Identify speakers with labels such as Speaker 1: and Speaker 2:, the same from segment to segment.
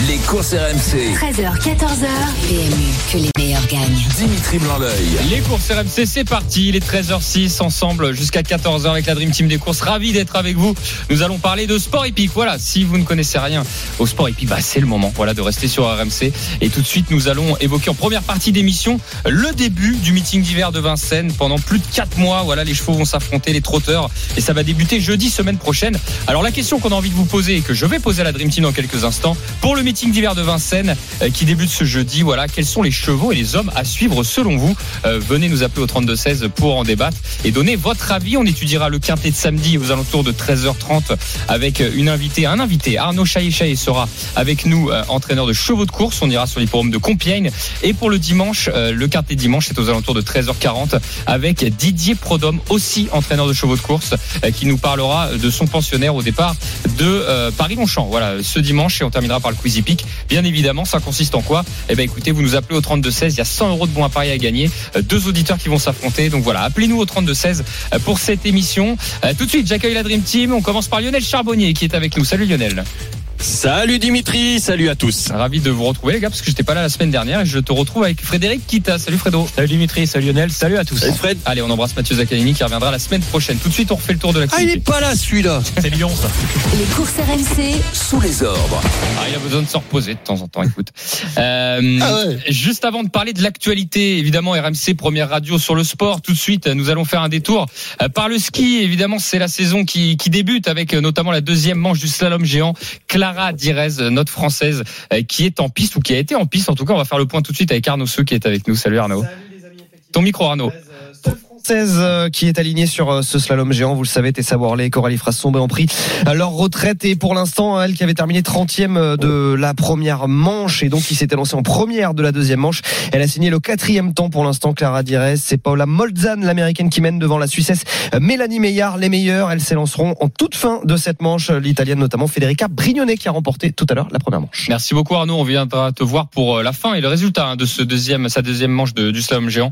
Speaker 1: Les courses RMC.
Speaker 2: 13h, 14h. PMU, que les meilleurs gagnent.
Speaker 1: Dimitri Blanc-L'œil.
Speaker 3: Les courses RMC, c'est parti. Il est 13h06 ensemble jusqu'à 14h avec la Dream Team des courses. Ravi d'être avec vous. Nous allons parler de sport épique. Voilà, si vous ne connaissez rien au sport épique, bah, c'est le moment voilà, de rester sur RMC. Et tout de suite, nous allons évoquer en première partie d'émission le début du meeting d'hiver de Vincennes. Pendant plus de 4 mois, voilà, les chevaux vont s'affronter, les trotteurs. Et ça va débuter jeudi, semaine prochaine. Alors la question qu'on a envie de vous poser et que je vais poser à la Dream Team dans quelques instants, pour le meeting d'hiver de Vincennes euh, qui débute ce jeudi, voilà, quels sont les chevaux et les hommes à suivre selon vous Euh, Venez nous appeler au 32-16 pour en débattre et donner votre avis. On étudiera le quintet de samedi aux alentours de 13h30 avec une invitée, un invité. Arnaud Chaillet sera avec nous, euh, entraîneur de chevaux de course. On ira sur l'hipporome de Compiègne. Et pour le dimanche, euh, le quintet dimanche, c'est aux alentours de 13h40 avec Didier Prodhomme, aussi entraîneur de chevaux de course, euh, qui nous parlera de son pensionnaire au départ de euh, Paris-Longchamp. Voilà, ce dimanche et on terminera par le Bien évidemment, ça consiste en quoi? Eh ben, écoutez, vous nous appelez au 32-16. Il y a 100 euros de bons à à gagner. Euh, Deux auditeurs qui vont s'affronter. Donc voilà, appelez-nous au 32-16 euh, pour cette émission. Euh, Tout de suite, j'accueille la Dream Team. On commence par Lionel Charbonnier qui est avec nous. Salut Lionel.
Speaker 4: Salut Dimitri, salut à tous.
Speaker 3: Ravi de vous retrouver les gars parce que j'étais pas là la semaine dernière et je te retrouve avec Frédéric Kita. Salut Fredo.
Speaker 5: Salut Dimitri, salut Lionel, salut à tous.
Speaker 4: Salut Fred.
Speaker 3: Allez, on embrasse Mathieu Zaccanini qui reviendra la semaine prochaine. Tout de suite, on refait le tour de
Speaker 4: Ah, il est pas là celui-là.
Speaker 5: C'est Lyon ça.
Speaker 2: Les courses RMC,
Speaker 1: Sous les ordres.
Speaker 3: Ah, il a besoin de se reposer de temps en temps, écoute. Euh,
Speaker 4: Ah ouais.
Speaker 3: Juste avant de parler de l'actualité, évidemment, RMC, première radio sur le sport, tout de suite, nous allons faire un détour euh, par le ski. Évidemment, c'est la saison qui, qui débute avec euh, notamment la deuxième manche du slalom géant. Clara Direz, euh, notre française, euh, qui est en piste ou qui a été en piste. En tout cas, on va faire le point tout de suite avec Arnaud Seux qui est avec nous. Salut Arnaud. Ton micro Arnaud.
Speaker 6: Française euh, qui est alignée sur euh, ce slalom géant. Vous le savez, Tessa Worley et Coralie Frasson ont pris euh, leur retraite. Et pour l'instant, elle qui avait terminé 30e euh, de la première manche et donc qui s'était lancée en première de la deuxième manche, elle a signé le quatrième temps pour l'instant. Clara Dires, c'est Paula Molzan, l'américaine qui mène devant la Suissesse Mélanie Meillard. Les meilleurs, elles s'élanceront en toute fin de cette manche. L'italienne notamment Federica Brignone qui a remporté tout à l'heure la première manche.
Speaker 3: Merci beaucoup Arnaud. On viendra te voir pour la fin et le résultat hein, de ce deuxième, sa deuxième manche de- du slalom géant.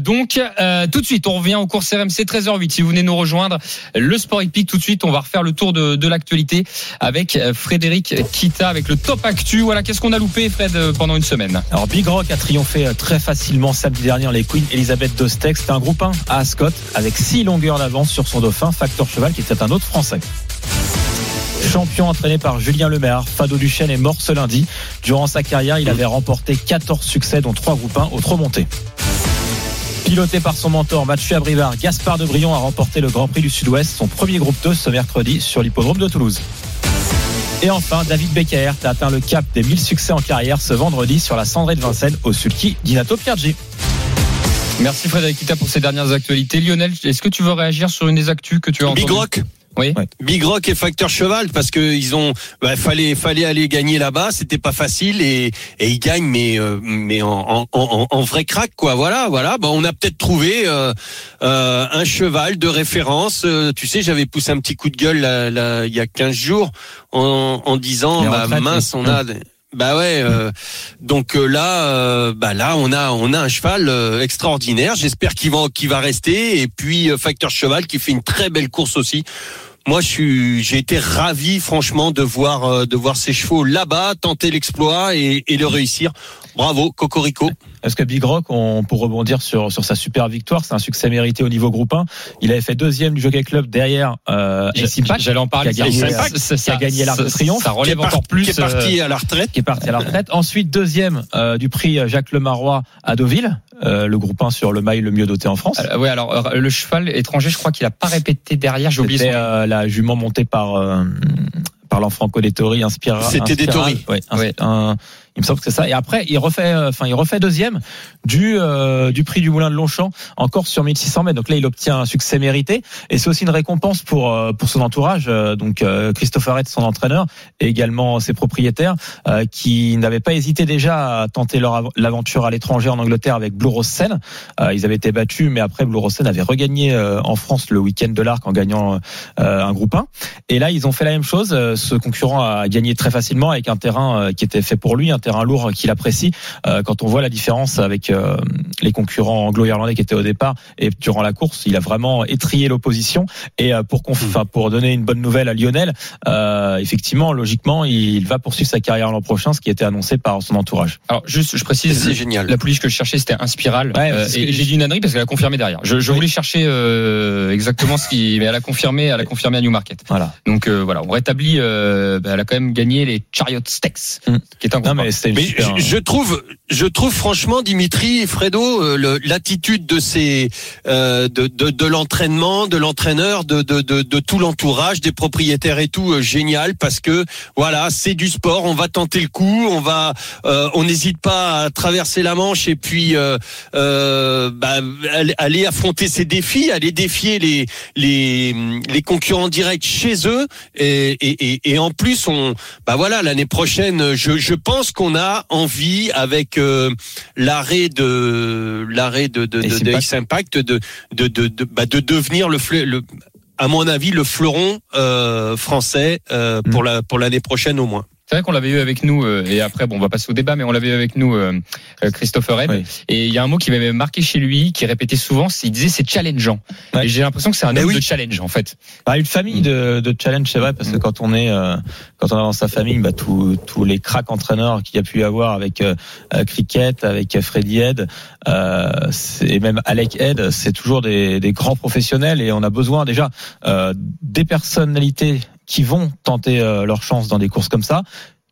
Speaker 3: Donc euh, tout de suite, on revient aux courses RMC 13h08. Si vous venez nous rejoindre, le sport épique tout de suite. On va refaire le tour de, l'actualité avec euh, Frédéric Kita avec le top actu. Voilà, qu'est-ce qu'on a loupé Fred euh, pendant une semaine?
Speaker 5: Alors Big Rock a triomphé euh, très facilement samedi dernier les Queen Elizabeth Dostek. C'était un groupe 1 à Ascot avec 6 longueurs d'avance sur son dauphin, Factor Cheval, qui était un autre français. Champion entraîné par Julien Lemaire, Fado Duchesne est mort ce lundi. Durant sa carrière, il avait remporté 14 succès, dont 3 groupes 1 au trop. Piloté par son mentor Mathieu Abrivard, Gaspard de Brion a remporté le Grand Prix du Sud-Ouest, son premier groupe 2 ce mercredi sur l'hippodrome de Toulouse. Et enfin, David Becker a atteint le cap des 1000 succès en carrière ce vendredi sur la cendrée de Vincennes au sulky d'Inato Piergi.
Speaker 3: Merci Frédéric Kita pour ces dernières actualités. Lionel, est-ce que tu veux réagir sur une des actus que tu as
Speaker 4: Big
Speaker 3: entendues
Speaker 4: Rock.
Speaker 3: Oui.
Speaker 5: Ouais.
Speaker 4: Big Rock et Facteur Cheval parce que ils ont bah, fallait fallait aller gagner là-bas c'était pas facile et, et ils gagnent mais euh, mais en, en, en, en vrai crack quoi. Voilà voilà. Bah, on a peut-être trouvé euh, euh, un cheval de référence. Euh, tu sais j'avais poussé un petit coup de gueule là, là, il y a 15 jours en, en disant bah, mince
Speaker 5: oui.
Speaker 4: on a bah ouais euh, donc euh, là euh, bah là on a on a un cheval euh, extraordinaire. J'espère qu'il va qu'il va rester. Et puis euh, Facteur Cheval qui fait une très belle course aussi moi, je suis, j'ai été ravi, franchement, de voir, euh, de voir ces chevaux là-bas tenter l'exploit et, et le réussir. Bravo, Cocorico.
Speaker 5: Parce que Big Rock, on, pour rebondir sur, sur sa super victoire, c'est un succès mérité au niveau groupe 1. Il avait fait deuxième du Jockey Club derrière euh,
Speaker 3: J'allais en parler.
Speaker 5: Qui a gagné,
Speaker 3: Ça-
Speaker 5: euh,
Speaker 3: ça-
Speaker 5: qui a gagné l'Arc de Triomphe.
Speaker 3: Ça relève encore plus.
Speaker 4: qui est parti à la retraite.
Speaker 5: qui est parti à la retraite. Ensuite, deuxième euh, du prix Jacques Lemarois à Deauville, euh, le groupe 1 sur le mail le mieux doté en France.
Speaker 3: Euh, ouais, alors euh, le cheval étranger, je crois qu'il a pas répété derrière. J'ai oublié son
Speaker 5: C'était euh, la jument montée par euh, par l'enfant Colettori, inspira.
Speaker 4: C'était. Tories.
Speaker 5: Ouais, un-
Speaker 3: Ouais.
Speaker 5: un- il me semble que c'est ça. Et après, il refait, euh, enfin, il refait deuxième du euh, du prix du Moulin de Longchamp, encore sur 1600 mètres. Donc là, il obtient un succès mérité. Et c'est aussi une récompense pour euh, pour son entourage. euh, donc Christophe Arrête, son entraîneur, et également ses propriétaires, euh, qui n'avaient pas hésité déjà à tenter leur av- l'aventure à l'étranger en Angleterre avec Blue Rose Seine. Euh, ils avaient été battus, mais après Blue Rose Seine avait regagné en France le week-end de l'Arc en gagnant un groupe 1. Et là, ils ont fait la même chose ce concurrent a gagné très facilement avec un terrain qui était fait pour lui, lourd qu'il apprécie. Euh, quand on voit la différence avec euh, les concurrents anglo-irlandais qui étaient au départ et durant la course, il a vraiment étrié l'opposition. Et euh, pour, conf- enfin, pour donner une bonne nouvelle à Lionel, euh, effectivement, logiquement, il va poursuivre sa carrière l'an prochain, ce qui était annoncé par son entourage.
Speaker 3: Alors juste, je précise,
Speaker 4: C'est génial.
Speaker 3: la police que je cherchais, c'était un spiral.
Speaker 5: Ouais,
Speaker 3: Euh, et j'ai dit une ânerie parce qu'elle a confirmé derrière. Je, je
Speaker 5: Oui.
Speaker 3: voulais chercher euh, exactement ce qui, mais elle a confirmé, elle a confirmé à Newmarket.
Speaker 5: Voilà.
Speaker 3: Donc euh, voilà, on rétablit. euh, bah, elle a quand même gagné les Chariot Stakes,
Speaker 5: Mm.
Speaker 3: qui est un
Speaker 5: Non, mais c'était
Speaker 4: Mais
Speaker 5: super-
Speaker 4: je, je trouve, je trouve franchement, Dimitri et Fredo, euh, le- l'attitude de ces, euh, de, de, de l'entraînement, de l'entraîneur, de, de, de, de tout l'entourage, des propriétaires et tout, euh, génial parce que voilà, c'est du sport. On va tenter le coup, on va, euh, on n'hésite pas à traverser la Manche et puis euh, euh, bah, aller- aller affronter ces défis, aller défier les les, les concurrents directs chez eux et, et, et, et en plus on bah voilà l'année prochaine je, je pense qu'on a envie avec euh, l'arrêt de l'arrêt de de, de,
Speaker 5: Ace
Speaker 4: de
Speaker 5: Impact.
Speaker 4: Ace Impact de de de, de, bah, de devenir le, le à mon avis le fleuron euh, français euh, pour la pour l'année prochaine au moins.
Speaker 3: C'est vrai qu'on l'avait eu avec nous, euh, et après, bon, on va passer au débat, mais on l'avait eu avec nous, euh, euh, Christopher Ebb.
Speaker 5: Oui.
Speaker 3: Et il y a un mot qui m'avait marqué chez lui, qui répétait souvent, c'est, il disait c'est challengeant.
Speaker 5: Ouais.
Speaker 3: Et j'ai l'impression que c'est un homme
Speaker 4: oui.
Speaker 3: de challenge, en fait.
Speaker 5: Bah, une famille de, de challenge, c'est vrai, parce que quand on est, euh, quand on a dans sa famille, bah, tous tous les cracks entraîneurs qu'il y a pu y avoir avec euh, euh, Cricket, avec Freddy Head, euh, et même Alec Head, c'est toujours des, des grands professionnels et on a besoin déjà euh, des personnalités qui vont tenter euh, leur chance dans des courses comme ça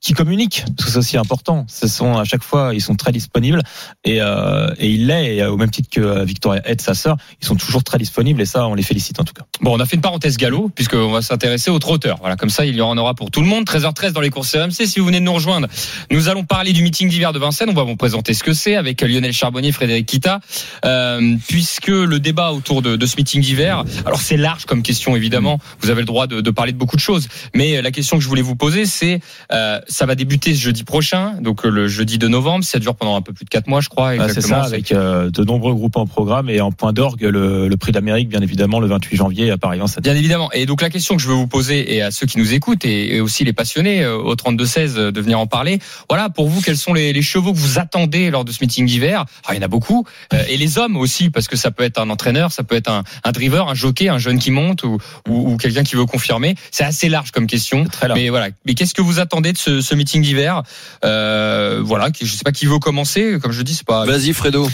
Speaker 5: qui communiquent, tout ça c'est important. Ce sont à chaque fois, ils sont très disponibles et, euh, et il l'est, et au même titre que euh, Victoria Head, sa sœur, ils sont toujours très disponibles et ça, on les félicite en tout cas.
Speaker 3: Bon, on a fait une parenthèse galop, puisqu'on va s'intéresser aux trotteurs. Voilà, comme ça, il y en aura pour tout le monde. 13h13 dans les courses RMC. Si vous venez de nous rejoindre, nous allons parler du meeting d'hiver de Vincennes. On va vous présenter ce que c'est avec Lionel Charbonnier, Frédéric Kita, euh, puisque le débat autour de, de ce meeting d'hiver, alors c'est large comme question, évidemment. Vous avez le droit de, de parler de beaucoup de choses. Mais la question que je voulais vous poser, c'est, euh, ça va débuter ce jeudi prochain, donc euh, le jeudi de novembre. Ça dure pendant un peu plus de quatre mois, je crois.
Speaker 5: Ah, c'est
Speaker 3: Exactement.
Speaker 5: ça, avec euh, de nombreux groupes en programme et en point d'orgue le, le prix d'Amérique, bien évidemment, le 28 janvier à Paris-Vincennes.
Speaker 3: Bien évidemment. Et donc la question que je veux vous poser et à ceux qui nous écoutent et, et aussi les passionnés euh, au 32-16 euh, de venir en parler. Voilà, pour vous, quels sont les, les chevaux que vous attendez lors de ce meeting d'hiver? Ah, Il y en a beaucoup. Euh, et les hommes aussi, parce que ça peut être un entraîneur, ça peut être un, un driver, un jockey, un jeune qui monte ou, ou, ou quelqu'un qui veut confirmer. C'est assez large comme question.
Speaker 5: Très large.
Speaker 3: Mais voilà. Mais qu'est-ce que vous attendez de ce, ce meeting d'hiver euh, Voilà. Je sais pas qui veut commencer. Comme je dis, c'est pas.
Speaker 4: Vas-y Fredo.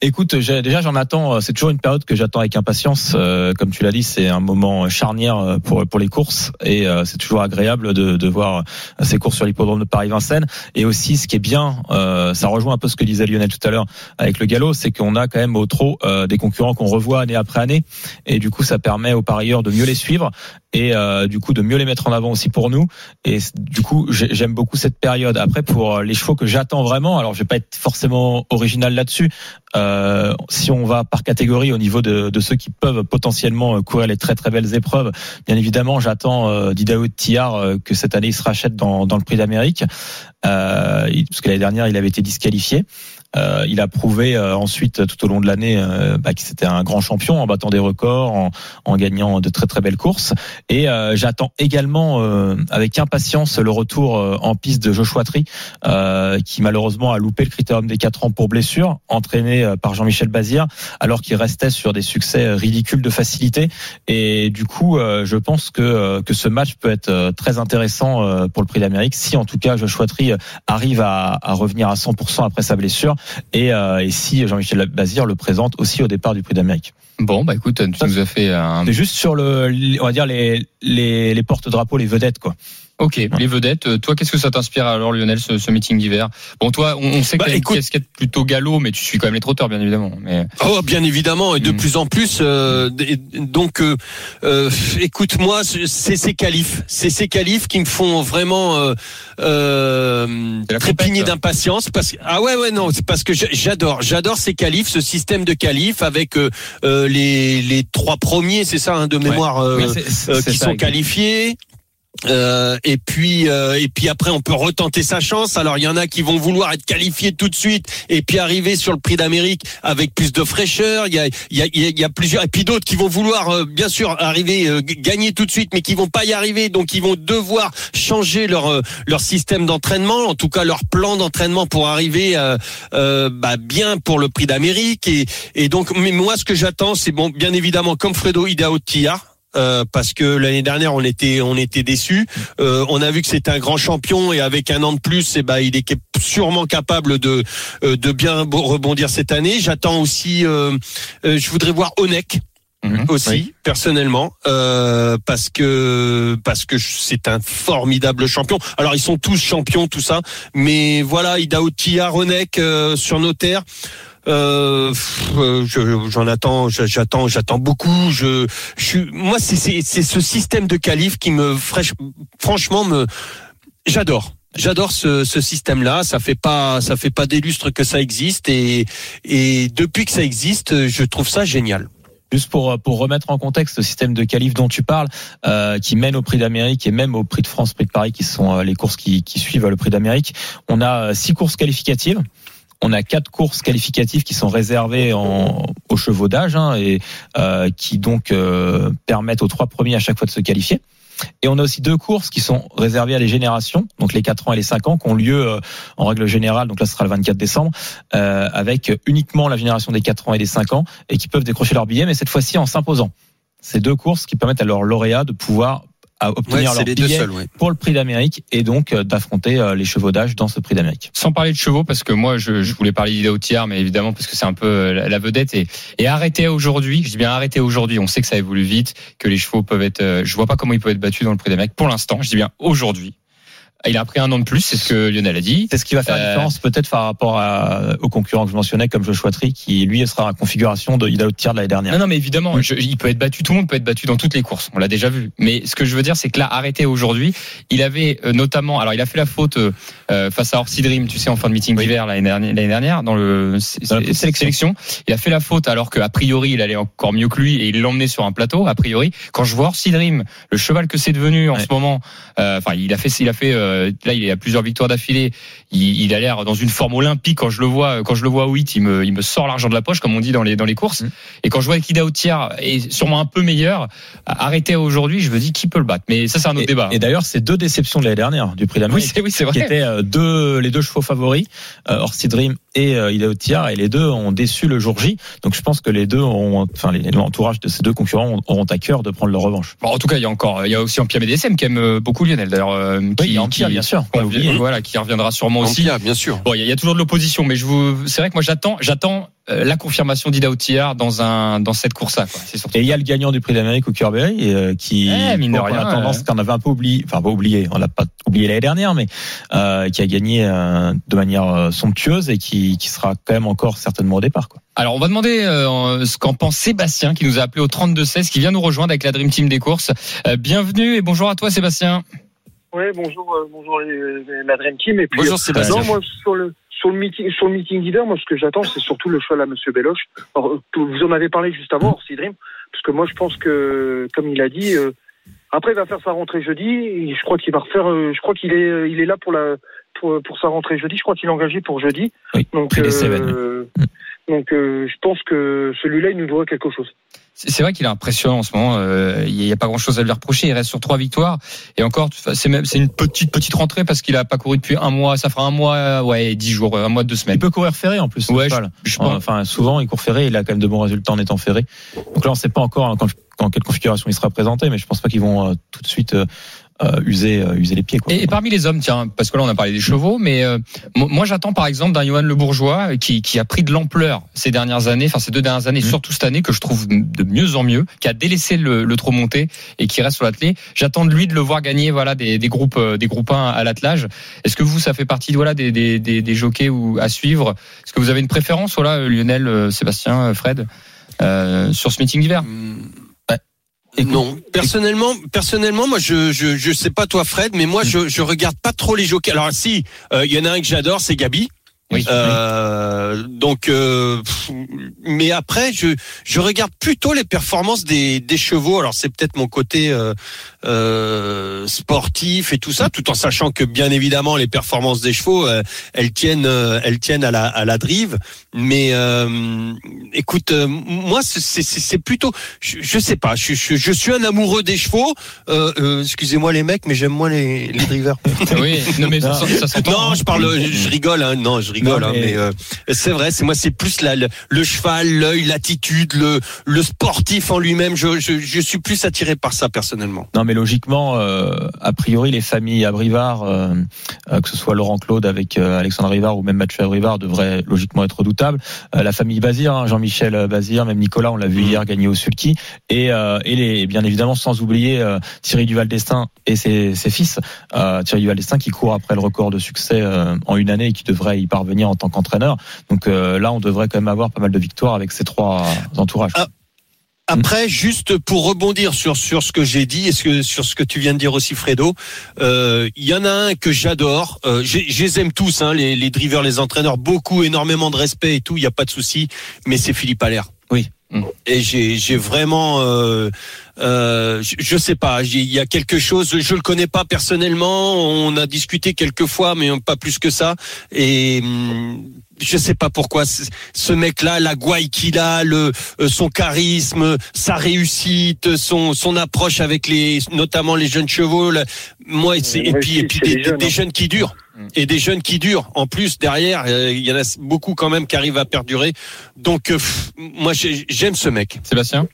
Speaker 5: Écoute, j'ai- déjà j'en attends. euh, C'est toujours une période que j'attends avec impatience. Euh, comme tu l'as dit, c'est un moment charnière euh, pour pour les courses et euh, c'est toujours agréable de, de voir euh, ces courses sur l'hippodrome de Paris-Vincennes. Et aussi, ce qui est bien, euh, ça rejoint un peu ce que disait Lionel tout à l'heure avec le galop, c'est qu'on a quand même au trot euh, des concurrents qu'on revoit année après année et du coup, ça permet aux parieurs de mieux les suivre et euh, du coup de mieux les mettre en avant aussi pour nous. Et du coup, j'ai- j'aime beaucoup cette période. Après, pour les chevaux que j'attends vraiment, alors je vais pas être forcément original là-dessus. Euh, si on va par catégorie au niveau de, de ceux qui peuvent potentiellement euh, courir les très très belles épreuves, bien évidemment, j'attends euh, Didaoud Tillard euh, que cette année il se rachète dans, dans le Prix d'Amérique, euh, parce que l'année dernière il avait été disqualifié. Euh, il a prouvé euh, ensuite tout au long de l'année euh, bah, un grand champion en battant des records, en, en gagnant de très très belles courses. Et euh, j'attends également euh, avec impatience le retour euh, en piste de Joshua Tree, qui malheureusement a loupé le critérium des 4 ans pour blessure, entraîné par Jean-Michel Bazir, alors qu'il restait sur des succès ridicules de facilité. Et du coup, je pense que que ce match peut être très intéressant pour le Prix d'Amérique, si en tout cas Joshua Tree arrive à, à revenir à 100% après sa blessure, et, euh, et si Jean-Michel Bazir le présente aussi au départ du Prix d'Amérique.
Speaker 3: Bon, bah écoute, tu
Speaker 5: Ça,
Speaker 3: nous as fait un.
Speaker 5: C'est juste sur le, on va dire les les, les porte-drapeaux, les vedettes quoi.
Speaker 3: Ok, les vedettes. euh, Toi, qu'est-ce que ça t'inspire alors, Lionel, ce, ce meeting d'hiver? Bon, toi, on, on sait que
Speaker 4: Bah,
Speaker 3: t'as une
Speaker 4: écoute-
Speaker 3: casquette plutôt galop, mais tu suis quand même les trotteurs, bien évidemment. Mais
Speaker 4: Oh, bien évidemment, et de
Speaker 3: Mm.
Speaker 4: plus en plus. euh, donc, euh, euh, écoute-moi, c'est ces qualifs, c'est ces qualifs qui me font vraiment trépigner d'impatience. Parce que ah ouais, ouais, non, c'est parce que j'a- j'adore, j'adore ces qualifs, ce système de qualifs avec les les trois premiers, c'est ça, hein, de mémoire,
Speaker 5: Oui,
Speaker 4: qui
Speaker 5: ça,
Speaker 4: sont qualifiés. Euh, et puis euh, et puis après on peut retenter sa chance. Alors il y en a qui vont vouloir être qualifiés tout de suite et puis arriver sur le prix d'Amérique avec plus de fraîcheur. Il y a il y a, il y a plusieurs et puis d'autres qui vont vouloir euh, bien sûr arriver euh, gagner tout de suite mais qui vont pas y arriver donc ils vont devoir changer leur euh, leur système d'entraînement en tout cas leur plan d'entraînement pour arriver euh, bah, bien pour le prix d'Amérique et et donc mais moi ce que j'attends c'est bon bien évidemment comme Fredo Idao Tillard euh, parce que l'année dernière on était on était déçus. Euh, on a vu que c'était un grand champion et avec un an de plus, eh ben il est sûrement capable de euh, de bien rebondir cette année. J'attends aussi, euh, euh, je voudrais voir Onek.
Speaker 3: Mhm.
Speaker 4: Aussi
Speaker 3: Oui.
Speaker 4: personnellement euh, parce que parce que c'est un formidable champion. Alors ils sont tous champions tout ça, mais voilà Idao Tia, Ronek euh, sur nos terres. Euh, euh, je- j'en attends, j'attends, j'attends beaucoup. Je, je moi, c'est ce système de qualif qui me, fraîche- franchement, me, j'adore. J'adore ce, ce système-là. Ça fait pas, ça fait pas des lustres que ça existe et et depuis que ça existe, je trouve ça génial.
Speaker 5: Juste pour pour remettre en contexte le système de qualif dont tu parles, euh, qui mène au Prix d'Amérique et même au Prix de France, Prix de Paris, qui sont euh, les courses qui, qui suivent le Prix d'Amérique. On a euh, six courses qualificatives. On a quatre courses qualificatives qui sont réservées en, aux chevaux d'âge hein, et euh, qui donc euh, permettent aux trois premiers à chaque fois de se qualifier. Et on a aussi deux courses qui sont réservées à les générations, donc les 4 ans et les 5 ans, qui ont lieu euh, en règle générale, donc là ce sera le 24 décembre, euh, avec uniquement la génération des 4 ans et des 5 ans, et qui peuvent décrocher leur billet, mais cette fois-ci en s'imposant. Ces deux courses qui permettent à leurs lauréats de pouvoir à obtenir
Speaker 4: c'est
Speaker 5: leur
Speaker 4: les deux
Speaker 5: billet
Speaker 4: seuls. Ouais.
Speaker 5: pour le prix d'Amérique et donc euh, d'affronter euh, les chevaux d'âge dans ce prix d'Amérique.
Speaker 3: Sans parler de chevaux, parce que moi, je, je voulais parler d'Idao Tiar, mais évidemment, parce que c'est un peu euh, la, la vedette. Et, et arrêter aujourd'hui, je dis bien arrêter aujourd'hui, on sait que ça évolue vite, que les chevaux peuvent être... euh, je vois pas comment ils peuvent être battus dans le prix d'Amérique. Pour l'instant, je dis bien aujourd'hui. Il a pris un an de plus, c'est ce que Lionel a dit.
Speaker 5: C'est ce qui va faire la
Speaker 3: Euh,
Speaker 5: différence peut-être par rapport à, aux concurrents que je mentionnais comme Joshua Tree qui lui sera en configuration de Ida Tier de l'année dernière.
Speaker 3: Non, non, mais évidemment, je- il peut être battu. Tout le monde peut être battu dans toutes les courses. On l'a déjà vu. Mais ce que je veux dire, c'est que là, arrêté aujourd'hui, il avait euh, notamment, alors il a fait la faute euh, euh, face à Orsi Dream, tu sais, en fin de meeting d'hiver l'année dernière, l'année dernière, dans le
Speaker 5: Dans la sélection.
Speaker 3: sélection. Il a fait la faute alors qu'a priori, il allait encore mieux que lui et il l'emmenait sur un plateau. A priori, quand je vois Orsi Dream, le cheval que c'est devenu en ce moment, euh, enfin, il a fait, il a fait, euh, là, il a plusieurs victoires d'affilée. Il, il a l'air dans une forme olympique. Quand je le vois, quand je le vois au hit, il me, il me sort l'argent de la poche, comme on dit dans les dans les courses.
Speaker 5: Mm.
Speaker 3: Et quand je vois qu'Ida Otiar est sûrement un peu meilleur, arrêté aujourd'hui, je me dis qui peut le battre? Mais ça, c'est un autre
Speaker 5: Et,
Speaker 3: débat.
Speaker 5: et d'ailleurs, c'est deux déceptions de l'année dernière du prix
Speaker 3: oui,
Speaker 5: d'Amérique.
Speaker 3: c'est oui, c'est
Speaker 5: qui
Speaker 3: vrai.
Speaker 5: étaient euh, deux, les deux chevaux favoris, euh, Orsi Dream et euh, Ida Tier, et les deux ont déçu le jour J. Donc je pense que les deux ont, enfin l'entourage de ces deux concurrents auront à cœur de prendre leur revanche.
Speaker 3: Bon, en tout cas, il y a encore, il y a aussi Ampia BDSM qui aime euh, beaucoup Lionel d'ailleurs. euh,
Speaker 5: Oui, y a Ampia, bien sûr, oublier.
Speaker 3: voilà, qui reviendra sûrement aussi.
Speaker 4: Ampia, bien sûr.
Speaker 3: Bon, il y, a- il y a toujours de l'opposition, mais je vous, c'est vrai que moi j'attends, j'attends euh, la confirmation d'Ida Otiar dans un, dans cette course-là. quoi. C'est surtout.
Speaker 5: Et il y a le gagnant du prix d'Amérique au Kerberry euh, qui,
Speaker 3: Eh, mine de rien,
Speaker 5: a tendance,
Speaker 3: euh.
Speaker 5: qu'on avait un peu oublié, enfin pas oublié, on l'a pas oublié l'année dernière, mais euh, qui a gagné euh, de manière somptueuse et qui, qui sera quand même encore certainement au départ. Quoi.
Speaker 3: Alors, on va demander euh, ce qu'en pense Sébastien, qui nous a appelé au 32-16, qui vient nous rejoindre avec la Dream Team des courses. Euh, bienvenue et bonjour à toi, Sébastien.
Speaker 7: Ouais, bonjour, euh, bonjour la Dream Team. Et puis,
Speaker 4: Bonjour
Speaker 7: euh,
Speaker 4: Sébastien.
Speaker 7: non, moi sur le sur le meeting sur le meeting d'hiver, moi ce que j'attends, c'est surtout le cheval à Monsieur Beloche. Alors, vous en avez parlé juste avant, Orsi Dream, parce que moi je pense que, comme il a dit, euh, après il va faire sa rentrée jeudi. et Je crois qu'il va refaire. euh, je crois qu'il est euh, il est là pour la pour, pour sa rentrée jeudi. Je crois qu'il est engagé pour jeudi.
Speaker 5: Oui,
Speaker 7: Donc euh, donc euh, je pense que celui-là il nous doit quelque chose.
Speaker 3: C'est vrai qu'il est impressionnant en ce moment. euh, Il n'y a pas grand-chose à lui reprocher. Il reste sur trois victoires et encore, c'est même c'est une petite petite rentrée parce qu'il a pas couru depuis un mois. Ça fera un mois, ouais, dix jours, un mois, deux
Speaker 5: Il
Speaker 3: semaines.
Speaker 5: peut courir ferré en plus.
Speaker 3: Ouais, je pense.
Speaker 5: Enfin, souvent il court ferré, il a quand même de bons résultats en étant ferré. Donc là, on ne sait pas encore hein, quand, dans quelle configuration il sera présenté, mais je pense pas qu'ils vont euh, tout de suite euh, euh, user euh, user les pieds. Quoi.
Speaker 3: Et, et parmi les hommes, tiens, parce que là on a parlé des chevaux, mais euh, mo- moi j'attends par exemple d'un Johan Le Bourgeois euh, qui, qui a pris de l'ampleur ces dernières années, enfin ces deux dernières années,
Speaker 5: Mhm.
Speaker 3: surtout cette année que je trouve de mieux en mieux, qui a délaissé le, le trop monté et qui reste sur l'attelé. J'attends de lui de le voir gagner voilà des, des groupes euh, des groupes 1 à l'attelage. Est-ce que vous ça fait partie voilà des, des, des, des jockeys ou à suivre? Est-ce que vous avez une préférence voilà Lionel, euh, Sébastien, euh, Fred euh, sur ce meeting d'hiver?
Speaker 4: Non, personnellement, personnellement, moi, je, je, je sais pas toi, Fred, mais moi, je, je regarde pas trop les jockeys. Alors, si, euh, il y en a un que j'adore, c'est Gabi.
Speaker 3: Oui.
Speaker 4: Euh, donc, euh, pff, mais après, je je regarde plutôt les performances des des chevaux. Alors c'est peut-être mon côté euh, euh, sportif et tout ça, tout en sachant que bien évidemment les performances des chevaux, euh, elles tiennent euh, elles tiennent à la à la drive. Mais euh, écoute, euh, moi c'est c'est c'est plutôt, je, je sais pas, je, je je suis un amoureux des chevaux. Euh, euh, Excusez-moi les mecs, mais j'aime moins les les drivers.
Speaker 3: Oui, non mais ça, ça s'entend.
Speaker 4: Non, je parle, je, je rigole, hein. non, je rigole,
Speaker 5: Non,
Speaker 4: hein,
Speaker 5: mais-
Speaker 4: mais, euh, c'est vrai, c'est moi, c'est plus la, le, le cheval, l'œil, l'attitude, le, le sportif en lui-même. Je, je, je suis plus attiré par ça personnellement.
Speaker 5: Non, mais logiquement, euh, a priori, les familles Abrivard, euh, euh, que ce soit Laurent Claude avec euh, Alexandre Abrivard ou même Mathieu Abrivard, devraient logiquement être redoutables. Euh, la famille Bazir, hein, Jean-Michel Bazir, même Nicolas, on l'a vu
Speaker 4: Mhm.
Speaker 5: hier gagner au Sulky, et, et les, bien évidemment, sans oublier Thierry Duval d'Estaing et ses, ses fils. Thierry Duval d'Estaing qui court après le record de succès en une année et qui devrait y parvenir en tant qu'entraîneur. Donc euh, là, on devrait quand même avoir pas mal de victoires avec ces trois entourages.
Speaker 4: Ah, Après, juste pour rebondir sur sur ce que j'ai dit et ce que, sur ce que tu viens de dire aussi, Fredo, euh, il y en a un que j'adore. Euh, je les aime tous, hein, les, les drivers, les entraîneurs, beaucoup, énormément de respect et tout. Il n'y a pas de souci. Mais c'est Philippe Allaire.
Speaker 5: Oui.
Speaker 4: Et j'ai j'ai vraiment, euh, euh, je, je sais pas, j'ai- il y a quelque chose. Je le connais pas personnellement. On a discuté quelques fois, mais pas plus que ça. Et hum, je sais pas pourquoi ce mec-là, la gouaille qu'il a, le euh, son charisme, sa réussite, son son approche avec les notamment les jeunes chevaux. là, moi, c'est et puis et puis des,
Speaker 7: les jeunes,
Speaker 4: des
Speaker 7: hein.
Speaker 4: jeunes qui durent.
Speaker 3: Mm.
Speaker 4: Et des jeunes qui durent. En plus, derrière, euh, il y en a beaucoup quand même qui arrivent à perdurer. Donc, euh, pff, moi, j'ai- j'aime ce mec.
Speaker 3: Sébastien?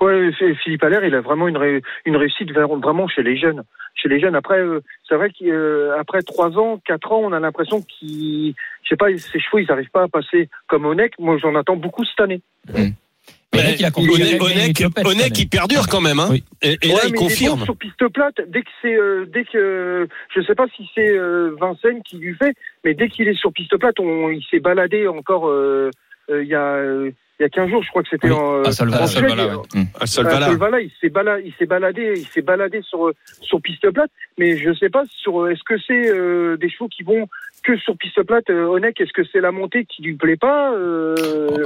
Speaker 7: Ouais, Philippe Allaire, il a vraiment une, ré- une réussite vraiment chez les jeunes. Chez les jeunes. Après, euh, c'est vrai qu'après trois ans, quatre ans, on a l'impression qu'il, je sais pas, ses chevaux, ils n'arrivent pas à passer comme Onek. Moi, j'en attends beaucoup cette année.
Speaker 5: Mais Onek, il a
Speaker 4: Onek,
Speaker 5: conquis-
Speaker 4: Onek,
Speaker 5: Clopette,
Speaker 4: Onek,
Speaker 5: cette année.
Speaker 4: il perdure quand même. Hein.
Speaker 5: Oui.
Speaker 4: Et, et
Speaker 7: Ouais,
Speaker 4: là, il
Speaker 7: mais est
Speaker 4: confirme.
Speaker 7: sur piste plate. Dès que c'est, euh, dès que, je sais pas si c'est euh, Vincennes qui lui fait, mais dès qu'il est sur piste plate, on, il s'est baladé encore. euh, euh, Il y a, euh, il y a 15 jours, je crois que c'était
Speaker 5: Oui,
Speaker 7: en,
Speaker 5: à Solvala.
Speaker 7: en Suède.
Speaker 3: Solvala, ouais.
Speaker 4: À Solvala.
Speaker 7: À Solvala, il s'est baladé, il s'est baladé, il s'est baladé sur sur piste plate, mais je sais pas sur est-ce que c'est euh, des chevaux qui vont que sur piste plate. Euh, Onek, est-ce que c'est la montée qui lui plaît pas euh,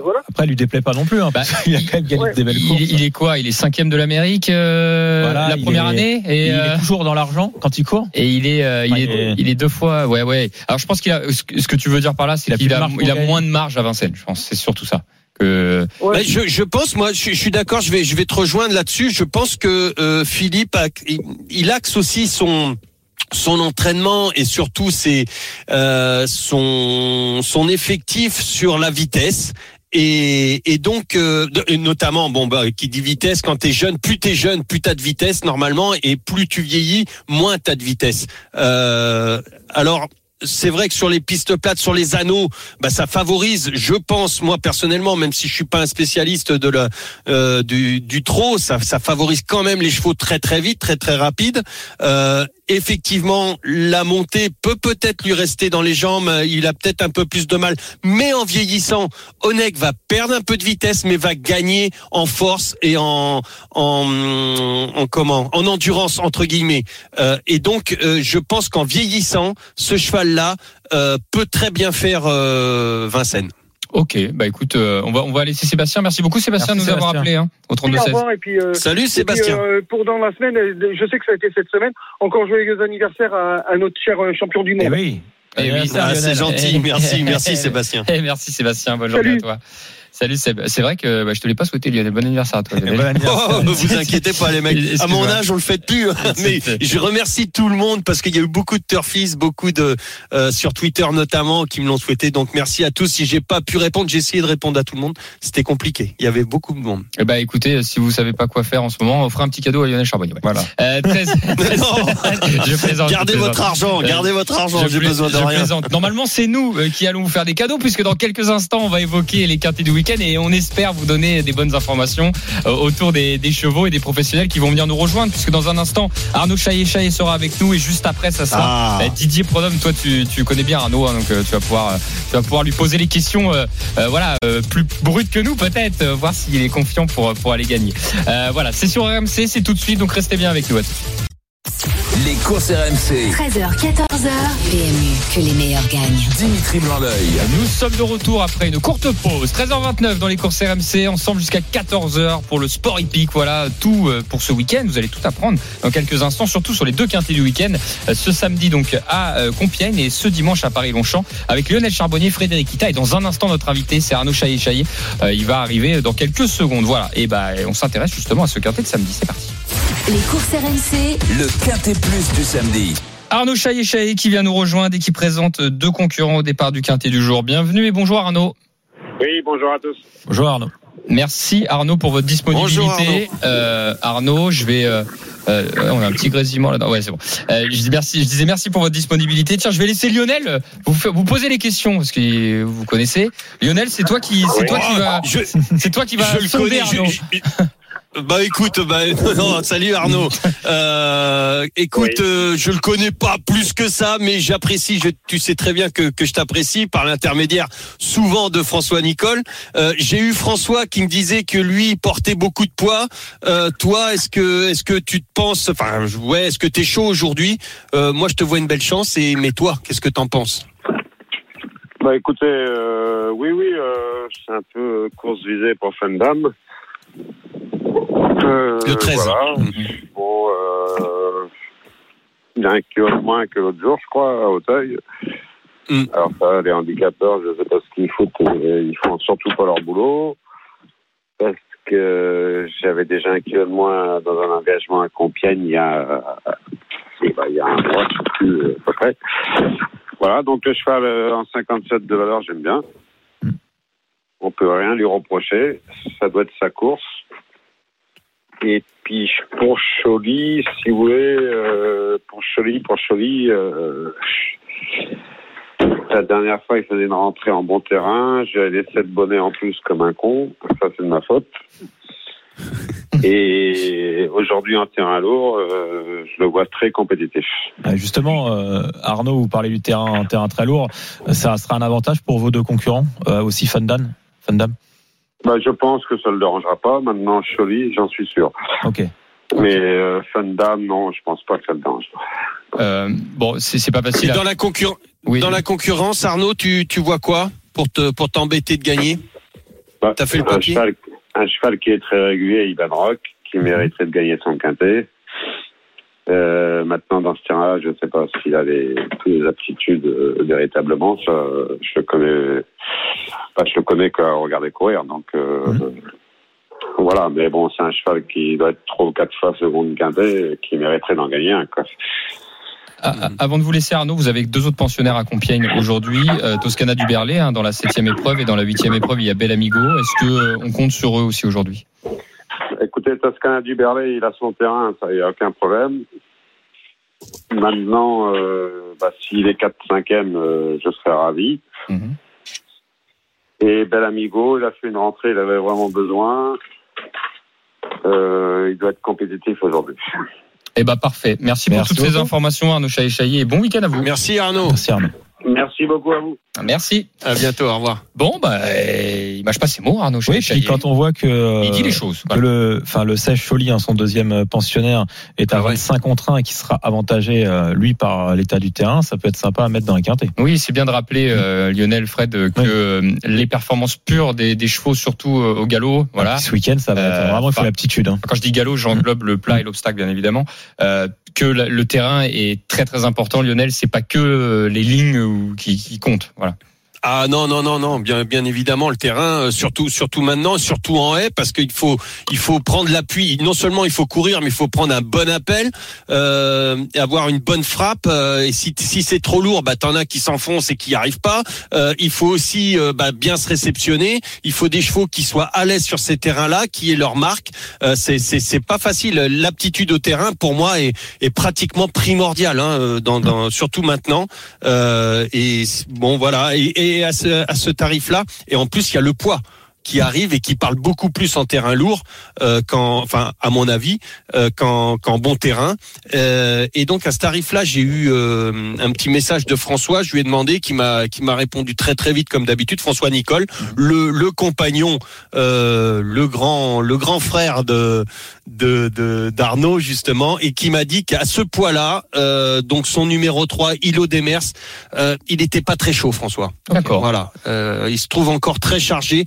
Speaker 7: Voilà.
Speaker 5: Après, il lui déplaît pas non plus. Hein, parce qu'il a quand même gagné
Speaker 7: ouais.
Speaker 5: des belles courses.
Speaker 3: il, il est quoi? Il est cinquième de l'Amérique euh,
Speaker 5: Voilà,
Speaker 3: la
Speaker 5: il
Speaker 3: première
Speaker 5: est-
Speaker 3: année et,
Speaker 5: il
Speaker 3: euh,
Speaker 5: est toujours dans l'argent quand il court.
Speaker 3: et il est, euh, il, est,
Speaker 5: il est-
Speaker 3: il est deux fois. Ouais, ouais. Alors je pense qu'il a. Ce que ce que tu veux dire par là, c'est
Speaker 5: Il
Speaker 3: qu'il a, il a moins de marge à Vincennes. Je pense. C'est surtout ça. Que
Speaker 7: Ouais.
Speaker 4: Ouais, je, je pense, moi, je, je suis d'accord. Je vais, je vais te rejoindre là-dessus. Je pense que euh, Philippe, a, il, il axe aussi son son entraînement et surtout ses, euh, son son effectif sur la vitesse. Et, et donc, euh, et notamment, bon, bah, qui dit vitesse, quand t'es jeune, plus t'es jeune, plus t'as de vitesse normalement, et plus tu vieillis, moins t'as de vitesse. Euh, alors, c'est vrai que sur les pistes plates, sur les anneaux, bah, ça favorise, je pense, moi personnellement, même si je suis pas un spécialiste de la, euh, du, du trot, ça, ça favorise quand même les chevaux très très vite, très très rapide. Euh, effectivement, la montée peut peut-être lui rester dans les jambes. Il a peut-être un peu plus de mal, mais en vieillissant, Onek va perdre un peu de vitesse, mais va gagner en force et en en, en comment, en endurance entre guillemets. Euh, et donc, euh, je pense qu'en vieillissant, ce cheval-là euh, peut très bien faire euh, Vincennes.
Speaker 3: ok. Bah écoute, euh, on va on va laisser Sébastien. Merci beaucoup Sébastien de nous avoir
Speaker 5: Sébastien.
Speaker 3: appelé hein, au
Speaker 7: Au
Speaker 3: 32 16.
Speaker 7: revoir, et puis, euh,
Speaker 4: Salut
Speaker 7: et puis,
Speaker 4: Sébastien.
Speaker 7: euh, pour dans la semaine, je sais que ça a été cette semaine. Encore joyeux anniversaire à, à notre cher champion du
Speaker 5: Eh
Speaker 7: monde.
Speaker 5: oui.
Speaker 3: Eh oui,
Speaker 4: Ah, c'est gentil, merci, merci Sébastien.
Speaker 3: Eh, merci Sébastien. Bonne journée
Speaker 7: Salut.
Speaker 3: à toi. Salut Seb. C'est vrai que bah, je te l'ai pas souhaité Lionel. Bon anniversaire à toi.
Speaker 5: Bon anniversaire.
Speaker 4: Oh, vous inquiétez pas les mecs. À mon âge, on le fait plus. hein. Mais je remercie tout le monde parce qu'il y a eu beaucoup de turfistes, beaucoup de euh, sur Twitter notamment qui me l'ont souhaité. Donc merci à tous. Si j'ai pas pu répondre, j'ai essayé de répondre à tout le monde. C'était compliqué. Il y avait beaucoup de monde.
Speaker 3: Eh bah écoutez, si vous savez pas quoi faire en ce moment, offrez un petit cadeau à Lionel Charbonnier. ouais.
Speaker 5: Voilà.
Speaker 3: Euh, 13,
Speaker 4: Non.
Speaker 3: je plaisante.
Speaker 4: Gardez
Speaker 3: je plaisante.
Speaker 4: votre argent. Gardez votre argent.
Speaker 3: Je
Speaker 4: J'ai besoin de
Speaker 3: je
Speaker 4: rien.
Speaker 3: plaisante. Normalement, c'est nous euh, qui allons vous faire des cadeaux, puisque dans quelques instants, on va évoquer les quintés du week-end et on espère vous donner des bonnes informations euh, autour des, des chevaux et des professionnels qui vont venir nous rejoindre, puisque dans un instant, Arnaud Chaillet-Chaillet sera avec nous et juste après, ça sera
Speaker 4: Ah.
Speaker 3: euh, Didier Prodhomme. Toi, tu, tu connais bien Arnaud, hein, donc euh, tu vas pouvoir, tu vas pouvoir lui poser les questions, euh, euh, voilà, euh, plus brutes que nous peut-être, voir s'il est confiant pour pour aller gagner. Voilà, c'est sur RMC, c'est tout de suite, donc restez bien avec nous. À tout de suite.
Speaker 1: Les courses RMC.
Speaker 2: 13h, 14h. PMU, que les meilleurs gagnent.
Speaker 1: Dimitri Blanc-L'œil.
Speaker 3: Nous sommes de retour après une courte pause. 13h29 dans les courses RMC, ensemble jusqu'à 14h pour le sport hippique. Voilà tout euh, pour ce week-end. Vous allez tout apprendre dans quelques instants, surtout sur les deux quintés du week-end. Euh, Ce samedi donc à euh, Compiègne et ce dimanche à Paris-Longchamp avec Lionel Charbonnier, Frédéric Ita. Et dans un instant, notre invité, c'est Arnaud Chaillet-Chaillet. Il va arriver dans quelques secondes. Voilà. Et bah, on s'intéresse justement à ce quintet de samedi. C'est parti.
Speaker 2: Les courses RMC,
Speaker 1: Le Quintet Plus du samedi.
Speaker 3: Arnaud Chaillet-Chaillet qui vient nous rejoindre et qui présente deux concurrents au départ du quintet du jour. Bienvenue et bonjour Arnaud.
Speaker 8: Oui, bonjour à tous.
Speaker 5: Bonjour Arnaud.
Speaker 3: Merci Arnaud pour votre disponibilité.
Speaker 4: Bonjour, Arnaud.
Speaker 3: Euh, Arnaud, je vais. euh, euh, on a un petit grésillement là-dedans. Ouais, c'est bon. Euh, je, dis merci, je disais merci pour votre disponibilité. Tiens, je vais laisser Lionel vous, vous poser les questions parce que vous connaissez. Lionel, c'est toi qui, c'est toi qui va,
Speaker 4: Je,
Speaker 3: c'est toi qui va
Speaker 4: je le connais. je-
Speaker 3: Arnaud.
Speaker 4: je- bah écoute, bah, non, salut Arnaud. Euh, écoute,
Speaker 8: Oui.
Speaker 4: euh, je le connais pas plus que ça, mais j'apprécie. je- Tu sais très bien que, que je t'apprécie par l'intermédiaire souvent de François Nicole. Euh, J'ai eu François qui me disait que lui il portait beaucoup de poids. Euh, toi, est-ce que est-ce que tu te penses, enfin, ouais, est-ce que t'es chaud aujourd'hui? Euh, Moi, je te vois une belle chance. Et mais toi, qu'est-ce que t'en penses?
Speaker 8: Bah écoutez, euh, oui, oui, euh, c'est un peu course visée pour Fendam. Euh,
Speaker 4: Le 13.
Speaker 8: Voilà. Bon, euh, il y a un kilo de moins que l'autre jour, je crois, à Hauteuil.
Speaker 4: Mm.
Speaker 8: Alors ça, les handicapeurs, je sais pas ce qu'ils foutent, ils font surtout pas leur boulot. Parce que j'avais déjà un kilo de moins dans un engagement à Compiègne il y a, il y a un mois, je sais plus, à peu près. Voilà, donc le cheval euh, en 57 de valeur, j'aime bien. On peut rien lui reprocher. Ça doit être sa course. Et puis pour Choly, si vous voulez, euh, pour Choly, pour Choly, euh, la dernière fois, il faisait une rentrée en bon terrain. J'ai laissé le bonnet en plus comme un con. Ça, c'est de ma faute. Et aujourd'hui, en terrain lourd, euh, je le vois très compétitif.
Speaker 5: Euh, Justement, euh, Arnaud, vous parlez du terrain, un terrain très lourd. Ça sera un avantage pour vos deux concurrents, euh, aussi Fandam. Fandam.
Speaker 8: Bah, je pense que ça ne le dérangera pas. Maintenant, Choly, j'en suis sûr.
Speaker 5: Ok.
Speaker 8: Mais euh, Fandam, non, je pense pas que ça le dérange.
Speaker 3: Euh, bon, c'est pas facile. à-
Speaker 4: dans la concurrence,
Speaker 3: Oui.
Speaker 4: dans la concurrence, Arnaud, tu tu vois quoi pour te pour t'embêter de gagner
Speaker 8: Bah,
Speaker 4: T'as fait le
Speaker 8: un
Speaker 4: papier
Speaker 8: cheval, un cheval qui est très régulier, Ivan Rock, qui mériterait de gagner son quintet. Euh, maintenant, dans ce terrain-là, je ne sais pas s'il a les, toutes les aptitudes euh, véritablement. Ça, je le connais, bah, je le connais qu'à regarder courir. Donc, euh, voilà. Mais bon, c'est un cheval qui doit être trois ou quatre fois seconde et qui mériterait d'en gagner un. Quoi.
Speaker 3: Ah, ah, Avant de vous laisser Arnaud, vous avez deux autres pensionnaires à Compiègne aujourd'hui. Euh, Toscana du Berlay hein, dans la septième épreuve et dans la huitième épreuve il y a Bel Amigo. Est-ce que euh, on compte sur eux aussi aujourd'hui?
Speaker 8: Écoutez, Toscana du Berlay, il a son terrain, ça, il n'y a aucun problème. Maintenant, euh, bah, s'il est 4-5e, euh, je serais ravi.
Speaker 3: Mhm.
Speaker 8: Et Bel Amigo, il a fait une rentrée, il avait vraiment besoin. Euh, il doit être compétitif aujourd'hui.
Speaker 3: Eh ben parfait. Merci,
Speaker 5: Merci
Speaker 3: pour toutes ces informations Arnaud Chaillet et bon week-end à vous.
Speaker 4: Merci Arnaud.
Speaker 5: Merci Arnaud.
Speaker 8: Merci beaucoup à vous.
Speaker 3: Merci.
Speaker 4: À bientôt. Au revoir.
Speaker 3: Bon bah euh, il mâche pas ses mots Arnaud
Speaker 5: Oui, puis quand on voit que,
Speaker 3: il dit les choses.
Speaker 5: que le, enfin le Sèche Choly, hein, son deuxième euh, pensionnaire, est à
Speaker 4: Ah ouais.
Speaker 5: 25 contre 1 et qui sera avantagé euh, lui par l'état du terrain, ça peut être sympa à mettre dans un quintet.
Speaker 3: Oui, c'est bien de rappeler euh, Lionel Fred euh, que
Speaker 5: Oui.
Speaker 3: euh, les performances pures des, des chevaux, surtout euh, au galop, voilà.
Speaker 5: Ce week-end, ça va être
Speaker 3: Euh,
Speaker 5: vraiment il faut l'aptitude. Hein.
Speaker 3: Quand je dis galop, j'englobe le plat et l'obstacle, bien évidemment. Euh, que la- le terrain est très très important, Lionel. C'est pas que euh, les lignes où- qui, qui comptent. Voilà.
Speaker 4: Ah non non non non. Bien bien évidemment le terrain euh, surtout surtout maintenant surtout en haie parce qu'il faut il faut prendre l'appui. Non seulement il faut courir mais il faut prendre un bon appel euh, avoir une bonne frappe euh, et si si c'est trop lourd bah t'en as qui s'enfoncent et qui y arrivent pas. Euh, il faut aussi euh, bah, bien se réceptionner. Il faut des chevaux qui soient à l'aise sur ces terrains là qui aient leur marque. C'est c'est c'est pas facile. L'aptitude au terrain pour moi est est pratiquement primordiale hein, dans, dans surtout maintenant. Et bon voilà à ce, tarif-là. Et en plus il y a le poids qui arrive et qui parle beaucoup plus en terrain lourd euh, qu'en, enfin à mon avis, euh, qu'en, qu'en bon terrain. Euh, et donc à ce tarif-là, j'ai eu euh, un petit message de François. Je lui ai demandé, qui m'a qui m'a répondu très très vite comme d'habitude. François Nicole, le le compagnon, euh, le grand le grand frère de de de- d'Arnaud justement, et qui m'a dit qu'à ce poids-là, euh, donc son numéro 3, Ilo Demers, euh, il n'était pas très chaud, François.
Speaker 3: D'accord.
Speaker 4: Voilà, euh, il se trouve encore très chargé,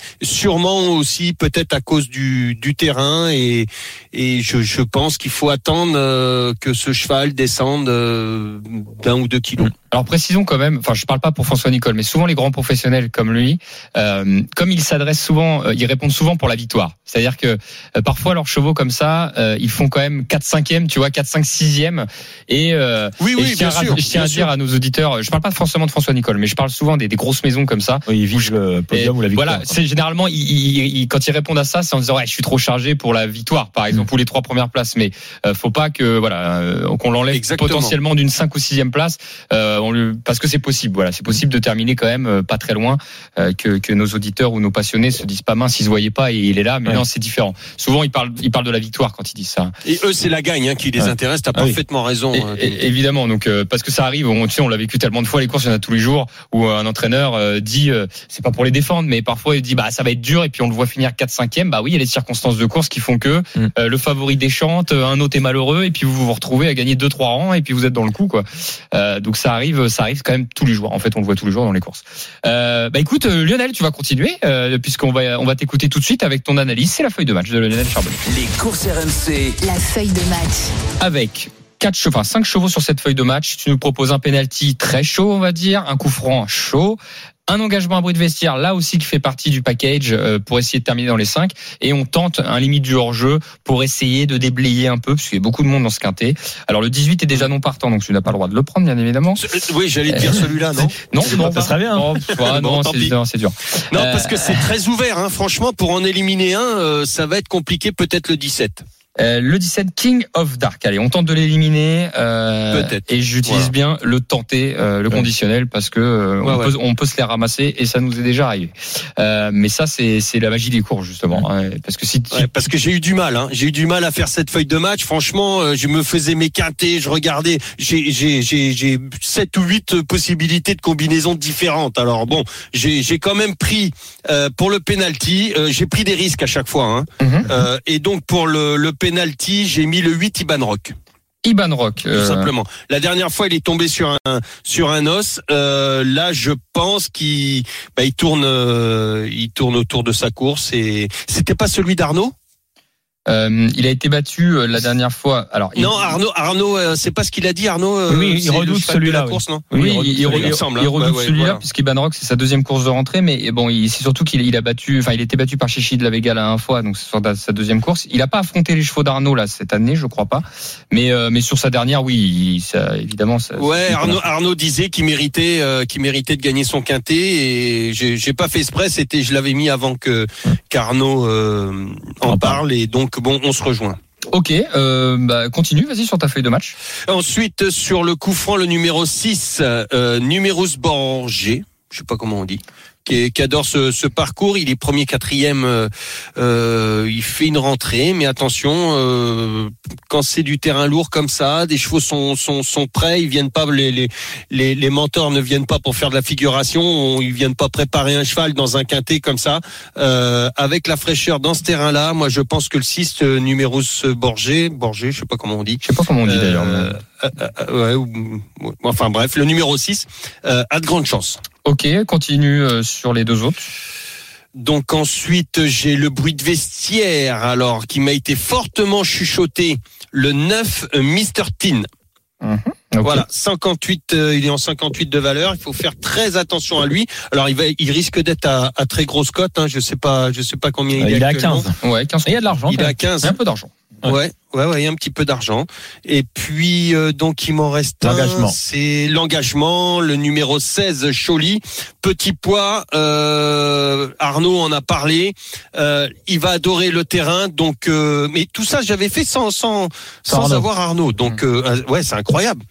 Speaker 4: sûrement aussi peut-être à cause du, terrain et, et je, je pense qu'il faut attendre euh, que ce cheval descende euh, d'un ou deux kilos.
Speaker 3: Alors précisons quand même, enfin je parle pas pour François Nicole, mais souvent les grands professionnels comme lui, euh, comme ils s'adressent souvent, euh, ils répondent souvent pour la victoire. C'est-à-dire que euh, parfois leurs chevaux comme ça, euh, ils font quand même 4 5e, tu vois, 4 5 6e et euh,
Speaker 4: Oui,
Speaker 3: et
Speaker 4: oui,
Speaker 3: je tiens,
Speaker 4: bien
Speaker 3: à,
Speaker 4: sûr.
Speaker 3: je tiens
Speaker 4: bien
Speaker 3: à dire
Speaker 4: sûr.
Speaker 3: à nos auditeurs, je parle pas forcément de François Nicole, mais je parle souvent des, des grosses maisons comme ça.
Speaker 5: Oui, il vise le podium
Speaker 3: Et
Speaker 5: ou la victoire.
Speaker 3: Voilà, c'est généralement ils, ils- ils- quand ils répondent à ça, c'est en disant ouais, je suis trop chargé pour la victoire, par exemple, ou les trois premières places. Mais euh, faut pas que voilà euh, qu'on l'enlève
Speaker 4: Exactement.
Speaker 3: potentiellement d'une 5 ou 6 place, euh, on parce que c'est possible. Voilà, c'est possible de terminer quand même euh, pas très loin, euh, que, que nos auditeurs ou nos passionnés se disent pas mince, ils se voyaient pas et il est là. Mais
Speaker 5: Ouais.
Speaker 3: non, c'est différent. Souvent ils parlent ils parlent de la victoire quand ils disent ça.
Speaker 4: Et eux, c'est la gagne hein, qui les
Speaker 5: Ouais.
Speaker 4: intéresse. T'as
Speaker 5: Ah oui.
Speaker 4: parfaitement raison.
Speaker 3: Et-
Speaker 4: euh,
Speaker 3: et- évidemment, donc euh, parce que ça arrive, on, tu sais, on l'a vécu tellement de fois les courses, il y en a tous les jours où un entraîneur euh, dit, euh, c'est pas pour les défendre, mais parfois il dit bah ça va être dur et puis on le voit finir 4 5 e bah oui, il y a les circonstances de course qui font que
Speaker 5: Mm.
Speaker 3: euh, le favori déchante, un autre est malheureux et puis vous vous retrouvez à gagner 2 3 rangs et puis vous êtes dans le coup quoi. Euh, donc ça arrive, ça arrive quand même tous les jours. En fait, on le voit tous les jours dans les courses. Euh, bah écoute, euh, Lionel, tu vas continuer euh, puisqu'on va on va t'écouter tout de suite avec ton analyse. C'est la feuille de match de Lionel Charbonnet
Speaker 1: Les courses RMC.
Speaker 2: La feuille de match.
Speaker 3: avec quatre chevaux, enfin cinq chevaux sur cette feuille de match. Tu nous proposes un penalty très chaud, on va dire, un coup franc chaud, un engagement à bruit de vestiaire là aussi qui fait partie du package euh, pour essayer de terminer dans les cinq, et on tente un limite du hors-jeu pour essayer de déblayer un peu parce qu'il y a beaucoup de monde dans ce quintet. Alors le 18 est déjà non partant, donc tu n'as pas le droit de le prendre, bien évidemment.
Speaker 4: euh, Oui, j'allais te dire celui-là, non
Speaker 3: Non,
Speaker 5: C'est
Speaker 3: non,
Speaker 5: pas- ça serait bien.
Speaker 3: non, ah,
Speaker 4: Bon,
Speaker 3: non, c'est non, dur.
Speaker 4: Non,
Speaker 3: Euh,
Speaker 4: parce que c'est très ouvert. Hein. Franchement, pour en éliminer un, euh, ça va être compliqué. Peut-être le 17.
Speaker 3: Euh, le 17 King of Dark. Allez, on tente de l'éliminer. Euh,
Speaker 4: Peut-être.
Speaker 3: Et j'utilise
Speaker 4: Voilà.
Speaker 3: bien le tenter, euh, le
Speaker 5: Ouais.
Speaker 3: conditionnel, parce que euh,
Speaker 4: Ouais,
Speaker 3: on,
Speaker 4: ouais.
Speaker 3: Peut, on peut se les ramasser et ça nous est déjà arrivé. Euh, mais ça, c'est c'est la magie des cours justement, hein, parce que si
Speaker 4: parce que j'ai eu du mal. Hein. J'ai eu du mal à faire cette feuille de match. Franchement, euh, je me faisais mes quintés, je regardais. J'ai j'ai j'ai j'ai sept ou huit possibilités de combinaisons différentes. Alors bon, j'ai j'ai quand même pris euh, pour le penalty. euh, j'ai pris des risques à chaque fois. Hein. Euh, et donc pour le le penalty, j'ai mis le 8 Iban Rock.
Speaker 3: Iban Rock,
Speaker 4: tout
Speaker 3: euh,
Speaker 4: simplement. La dernière fois, il est tombé sur un sur un os. Euh, là, je pense qu'il bah, il tourne euh, il tourne autour de sa course et c'était pas celui d'Arnaud?
Speaker 3: Euh, il a été battu euh, la dernière fois. Alors il-
Speaker 4: Non, Arnaud, Arnaud, euh, c'est pas ce qu'il a dit, Arnaud. euh,
Speaker 5: Oui, il redoute celui-là, oui.
Speaker 4: course, non
Speaker 3: Oui,
Speaker 5: Oui,
Speaker 3: il, redoute
Speaker 4: Ouais, ouais,
Speaker 3: celui-là
Speaker 4: voilà.
Speaker 3: puisqu'Iban Rock c'est sa deuxième course de rentrée, mais bon, c'est surtout qu'il il a battu, enfin il était battu par Chichi de la Vega la dernière fois, donc c'est sur sa deuxième course. Il a pas affronté les chevaux d'Arnaud là cette année, je crois pas, mais euh, mais sur sa dernière, oui, il- ça, évidemment. Ça,
Speaker 4: Ouais, Arnaud, Arnaud disait qu'il méritait, euh, qu'il méritait de gagner son quintet et j'ai j'ai pas fait exprès. C'était, je l'avais mis avant que qu'Arnaud euh, en
Speaker 5: En
Speaker 4: parle et donc bon, on se rejoint.
Speaker 3: Ok, euh, bah, continue, vas-y sur ta feuille de match.
Speaker 4: Ensuite, sur le coup franc, le numéro 6, euh, Numerus Borgé, je sais pas comment on dit, qui, est- qui adore ce, ce parcours. Il est premier, quatrième, euh, euh, il fait une rentrée, mais attention, euh, quand c'est du terrain lourd comme ça, des chevaux sont, sont, sont prêts, ils viennent pas, les, les, les, les mentors ne viennent pas pour faire de la figuration, on- ils viennent pas préparer un cheval dans un quintet comme ça. Euh, avec la fraîcheur dans ce terrain-là, moi je pense que le 6, euh, Numerus Borgé, Borgé, je sais pas comment on dit,
Speaker 3: Je sais pas comment on dit
Speaker 4: euh,
Speaker 3: d'ailleurs.
Speaker 4: Euh, euh, euh, ouais, ou- ou- enfin bref, le numéro 6 euh, a de grandes chances.
Speaker 3: Ok, continue euh, sur les deux autres.
Speaker 4: Donc ensuite, j'ai le bruit de vestiaire, alors qui m'a été fortement chuchoté, le 9 euh, Mr. Tin.
Speaker 3: Ok.
Speaker 4: Voilà, 58, euh, il est en 58 de valeur. Il faut faire très attention à lui. Alors il va, il risque d'être à, à très grosse cote. Hein. Je sais pas, je sais pas combien il,
Speaker 5: Il est à
Speaker 4: actuellement.
Speaker 5: 15.
Speaker 3: Ouais, 15
Speaker 5: Il y a de l'argent.
Speaker 4: Il est à
Speaker 5: même.
Speaker 4: 15.
Speaker 3: Il y a un peu d'argent.
Speaker 4: Ouais, ouais, ouais, un petit peu d'argent. Et puis, euh, donc, il m'en reste un.
Speaker 5: L'engagement.
Speaker 4: C'est l'engagement, le numéro 16, Choli. Petit poids, euh, Arnaud en a parlé. Euh, il va adorer le terrain. Donc, euh, mais tout ça, j'avais fait sans, sans,
Speaker 5: Sans
Speaker 4: avoir Arnaud. Donc, euh, ouais, c'est incroyable.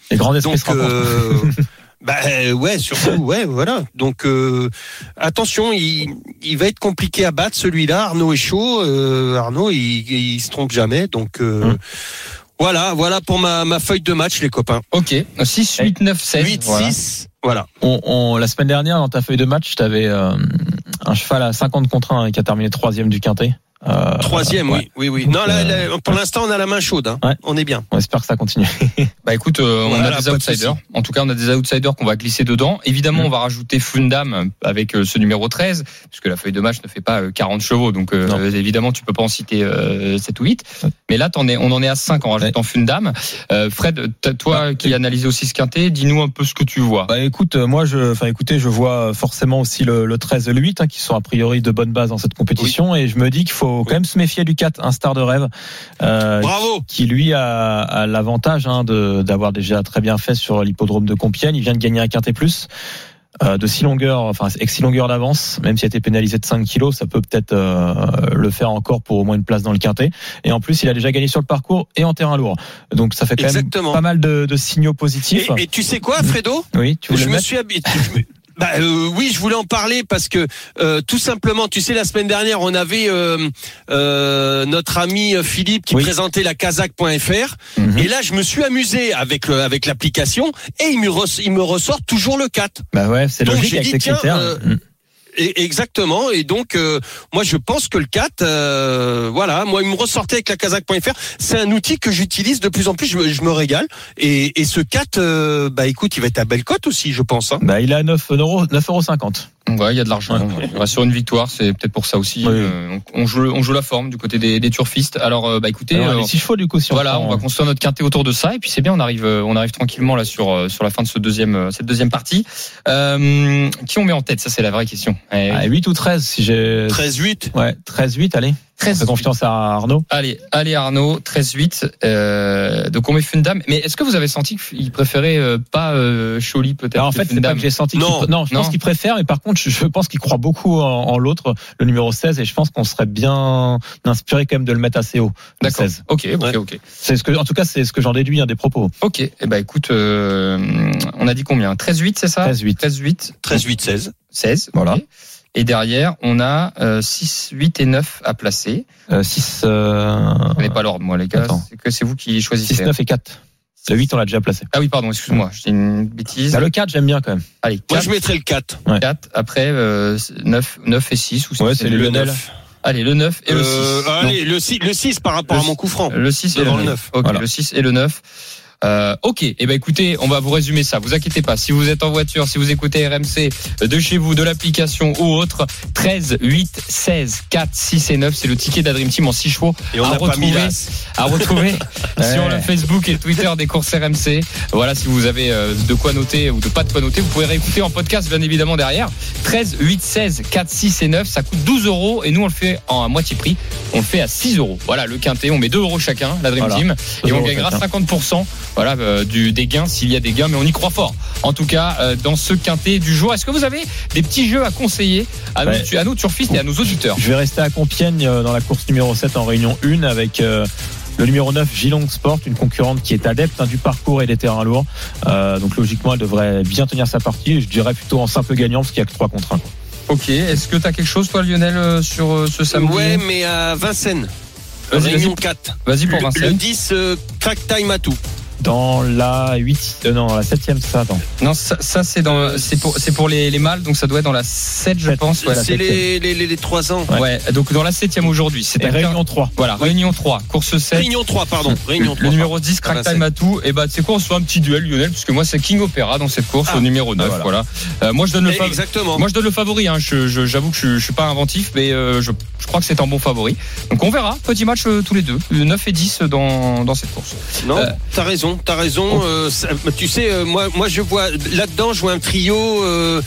Speaker 4: Donc,
Speaker 5: rencontrent.
Speaker 4: euh, Bah euh, ouais, surtout ouais, voilà. Donc euh, attention, il, il va être compliqué à battre celui-là. Arnaud est chaud. euh, Arnaud, il, il se trompe jamais. Donc euh,
Speaker 5: Hum.
Speaker 4: voilà, voilà pour ma, ma feuille de match, les copains.
Speaker 3: Ok, 6, 8, 9, 16.
Speaker 4: 8,
Speaker 3: voilà.
Speaker 4: 6, voilà.
Speaker 5: On, on- la semaine dernière, dans ta feuille de match, tu avais un cheval à 50 contre 1 qui a terminé troisième du quintet. Euh,
Speaker 4: Troisième,
Speaker 5: ouais.
Speaker 4: oui, oui, oui. Non, là,
Speaker 5: euh,
Speaker 4: là, pour l'instant, on a la main chaude. Hein.
Speaker 5: Ouais.
Speaker 4: On est bien.
Speaker 5: On espère que ça continue.
Speaker 3: Bah écoute, euh, on
Speaker 4: Voilà,
Speaker 3: a des
Speaker 4: de
Speaker 3: outsiders. En tout cas, on a des outsiders qu'on va glisser dedans. Évidemment,
Speaker 5: Mm.
Speaker 3: on va rajouter Fundam avec euh, ce numéro 13, puisque la feuille de match ne fait pas euh, 40 chevaux. Donc euh, évidemment, tu peux pas en citer euh, 7 ou 8. Mais là, es, on en est à 5 en rajoutant Fundam. Euh, Fred, toi qui analyse aussi ce quintet, dis-nous un peu ce que tu vois.
Speaker 5: Bah écoute, moi je, enfin écoutez, je vois forcément aussi le, le 13 et le 8 hein, qui sont a priori de bonne base dans cette compétition et je me dis qu'il faut quand même se méfier du 4, un star de rêve, euh,
Speaker 4: Bravo.
Speaker 5: qui lui a, a l'avantage hein, d'avoir déjà très bien fait sur l'hippodrome de Compiègne. Il vient de gagner un quintet plus. euh, de 6 longueurs, enfin avec 6 longueurs d'avance, même s'il a été pénalisé de 5 kilos, ça peut peut-être euh, le faire encore pour au moins une place dans le quintet. Et en plus, il a déjà gagné sur le parcours et en terrain lourd. Donc ça fait quand
Speaker 4: Exactement.
Speaker 5: même pas mal de, de signaux positifs.
Speaker 4: Et, et tu sais quoi, Fredo?
Speaker 5: Oui, tu
Speaker 4: Je me suis habitué. Bah euh, oui, je voulais en parler parce que euh, tout simplement, tu sais, la semaine dernière, on avait euh, euh, notre ami Philippe qui
Speaker 5: Oui.
Speaker 4: présentait la Kazakh.fr
Speaker 5: Mhm.
Speaker 4: et là, je me suis amusé avec le, avec l'application et il me, res- il me ressort toujours le 4.
Speaker 5: Bah ouais, c'est logique avec
Speaker 4: dit, tiens,
Speaker 5: Mm.
Speaker 4: Exactement. Et donc, euh, moi, je pense que le 4, euh, voilà, moi, il me ressortait avec la Kazakh.fr. C'est un outil que j'utilise de plus en plus. Je me, je me régale. Et, et ce 4, euh, bah écoute, il va être à belle cote aussi, je pense. Hein.
Speaker 5: Bah, il est à 9 euros, 9,50 euros.
Speaker 3: Ouais, il y a de l'argent.
Speaker 5: Ouais.
Speaker 3: Sur une victoire, c'est peut-être pour ça aussi.
Speaker 5: Oui.
Speaker 3: Euh, on, joue, on joue la forme du côté des, des turfistes. Alors, euh, bah écoutez,
Speaker 5: Alors,
Speaker 3: euh,
Speaker 5: les 6 chevaux, du coup, si
Speaker 3: voilà,
Speaker 5: on,
Speaker 3: va construire notre quintet autour de ça, et puis c'est bien, on arrive, euh, on arrive tranquillement là sur sur la fin de ce deuxième, cette deuxième partie. Euh, qui on met en tête? Ça, c'est la vraie question. Eh,
Speaker 5: Ah, 8 ou 13, si j'ai.
Speaker 4: 13-8.
Speaker 5: Ouais, 13-8, allez. On
Speaker 3: 13.
Speaker 5: fait confiance à Arnaud.
Speaker 3: Allez, allez Arnaud, 13-8. Euh, donc on met Fundam. Mais est-ce que vous avez senti qu'il préférait euh, pas euh, Choli peut-être
Speaker 5: en fait, c'est pas que j'ai senti
Speaker 4: Non,
Speaker 5: qu'il- non, je
Speaker 3: non.
Speaker 5: pense qu'il préfère, mais par contre, je, je pense qu'il croit beaucoup en, en l'autre, le numéro 16, et je pense qu'on serait bien inspiré quand même de le mettre assez haut.
Speaker 3: D'accord.
Speaker 5: 16.
Speaker 3: Ok, ok,
Speaker 4: Ouais.
Speaker 3: ok.
Speaker 5: C'est ce que, en tout cas, c'est ce que j'en déduis hein, des propos.
Speaker 3: Ok. Eh ben écoute, euh, on a dit combien? 13-8, c'est ça?
Speaker 5: 13-8.
Speaker 3: 13-8.
Speaker 4: 13-8-16.
Speaker 3: 16.
Speaker 5: Voilà.
Speaker 3: ok. Et derrière, on a euh, 6, 8 et 9 à placer.
Speaker 5: Euh, 6, euh,
Speaker 3: Je connais pas l'ordre, moi, les gars.
Speaker 5: Attends.
Speaker 3: C'est que c'est vous qui
Speaker 5: 6,
Speaker 3: choisissez.
Speaker 5: 9 et 4. Le 8, on l'a déjà placé.
Speaker 3: Ah oui, pardon, excuse-moi. J'ai une bêtise.
Speaker 5: Bah, le 4, j'aime bien quand même.
Speaker 3: Allez,
Speaker 4: Moi,
Speaker 3: 4,
Speaker 4: je mettrais le 4.
Speaker 3: 4 après euh, 9, 9 et 6. Ou
Speaker 5: Ouais,
Speaker 3: six
Speaker 5: c'est le
Speaker 3: deux.
Speaker 5: Lionel.
Speaker 4: neuf.
Speaker 3: Allez, le 9 et le 6.
Speaker 4: Euh, allez, le 6, le 6 par rapport
Speaker 3: Le
Speaker 4: à mon coup franc.
Speaker 3: Le 6 et
Speaker 4: Devant
Speaker 3: le
Speaker 4: le
Speaker 3: 9.
Speaker 4: neuf.
Speaker 3: Ok,
Speaker 5: Voilà.
Speaker 3: le 6 et le 9. Euh, ok, et eh ben écoutez, on va vous résumer ça. Vous inquiétez pas. Si vous êtes en voiture, si vous écoutez RMC de chez vous, de l'application ou autre, 13, 8, 16, 4, 6 et 9, c'est le ticket de la Dream Team en 6 chevaux
Speaker 4: Et on
Speaker 3: à retrouver, à retrouver sur le Facebook et Twitter des courses RMC. Voilà, si vous avez euh, de quoi noter ou de pas de quoi noter, vous pouvez réécouter en podcast bien évidemment derrière. 13, 8, 16, 4, 6 et 9, ça coûte 12 euros et nous on le fait en à moitié prix. On le fait à 6 euros. Voilà, le quintet, on met 2 euros chacun, la Dream
Speaker 5: Voilà.
Speaker 3: Team, et
Speaker 5: 2
Speaker 3: on gagnera
Speaker 5: chacun.
Speaker 3: 50% voilà, euh, du, des gains s'il y a des gains, mais on y croit fort. En tout cas, euh, dans ce quintet du jour, est-ce que vous avez des petits jeux à conseiller à,
Speaker 5: Ouais.
Speaker 3: nos, à nos turfistes et à nos auditeurs?
Speaker 5: Je vais rester à Compiègne euh, dans la course numéro 7 en réunion 1 avec euh, le numéro 9 Gilong Sport, une concurrente qui est adepte hein, du parcours et des terrains lourds. Euh, donc logiquement, elle devrait bien tenir sa partie. Je dirais plutôt en simple gagnant parce qu'il y a que 3 contre 1.
Speaker 3: Ok, est-ce que tu as quelque chose toi Lionel sur ce samedi?
Speaker 4: Ouais, mais à Vincennes.
Speaker 3: Vas-y,
Speaker 4: Réunion
Speaker 3: vas-y.
Speaker 4: 4.
Speaker 3: Vas-y pour
Speaker 4: Le, le
Speaker 3: Vincennes.
Speaker 4: 10, euh, crack time à tout.
Speaker 5: Dans la 8, euh, non, la 7ème, c'est ça, attends.
Speaker 3: Non, ça, ça, c'est dans c'est pour c'est pour les, les mâles, donc ça doit être dans la 7 je pense. Ouais,
Speaker 4: c'est les, les, les, les 3 ans.
Speaker 3: Ouais, donc dans la 7 aujourd'hui. C'est
Speaker 5: réunion 3.
Speaker 3: Voilà, réunion 3, course 7.
Speaker 4: Réunion 3, pardon. Réunion 3.
Speaker 3: le numéro 10,
Speaker 4: pardon.
Speaker 3: Crack Time à tout. Et bah, tu sais quoi, on se fait un petit duel, Lionel, puisque moi, c'est King Opera dans cette course,
Speaker 4: Ah.
Speaker 3: au numéro 9.
Speaker 5: voilà.
Speaker 3: voilà. Euh, moi, je donne le
Speaker 4: Eh,
Speaker 3: favori.
Speaker 4: Exactement.
Speaker 3: Moi, je donne le favori. Hein. Je- je- J'avoue que je, je suis pas inventif, mais euh, je, je crois que c'est un bon favori. Donc, on verra. Petit match euh, tous les deux. Le 9 et 10 dans, dans cette course.
Speaker 4: Non,
Speaker 3: Euh,
Speaker 4: t'as raison, t'as raison. euh, ça- tu sais, euh, moi, moi, je vois là-dedans, je vois un trio euh,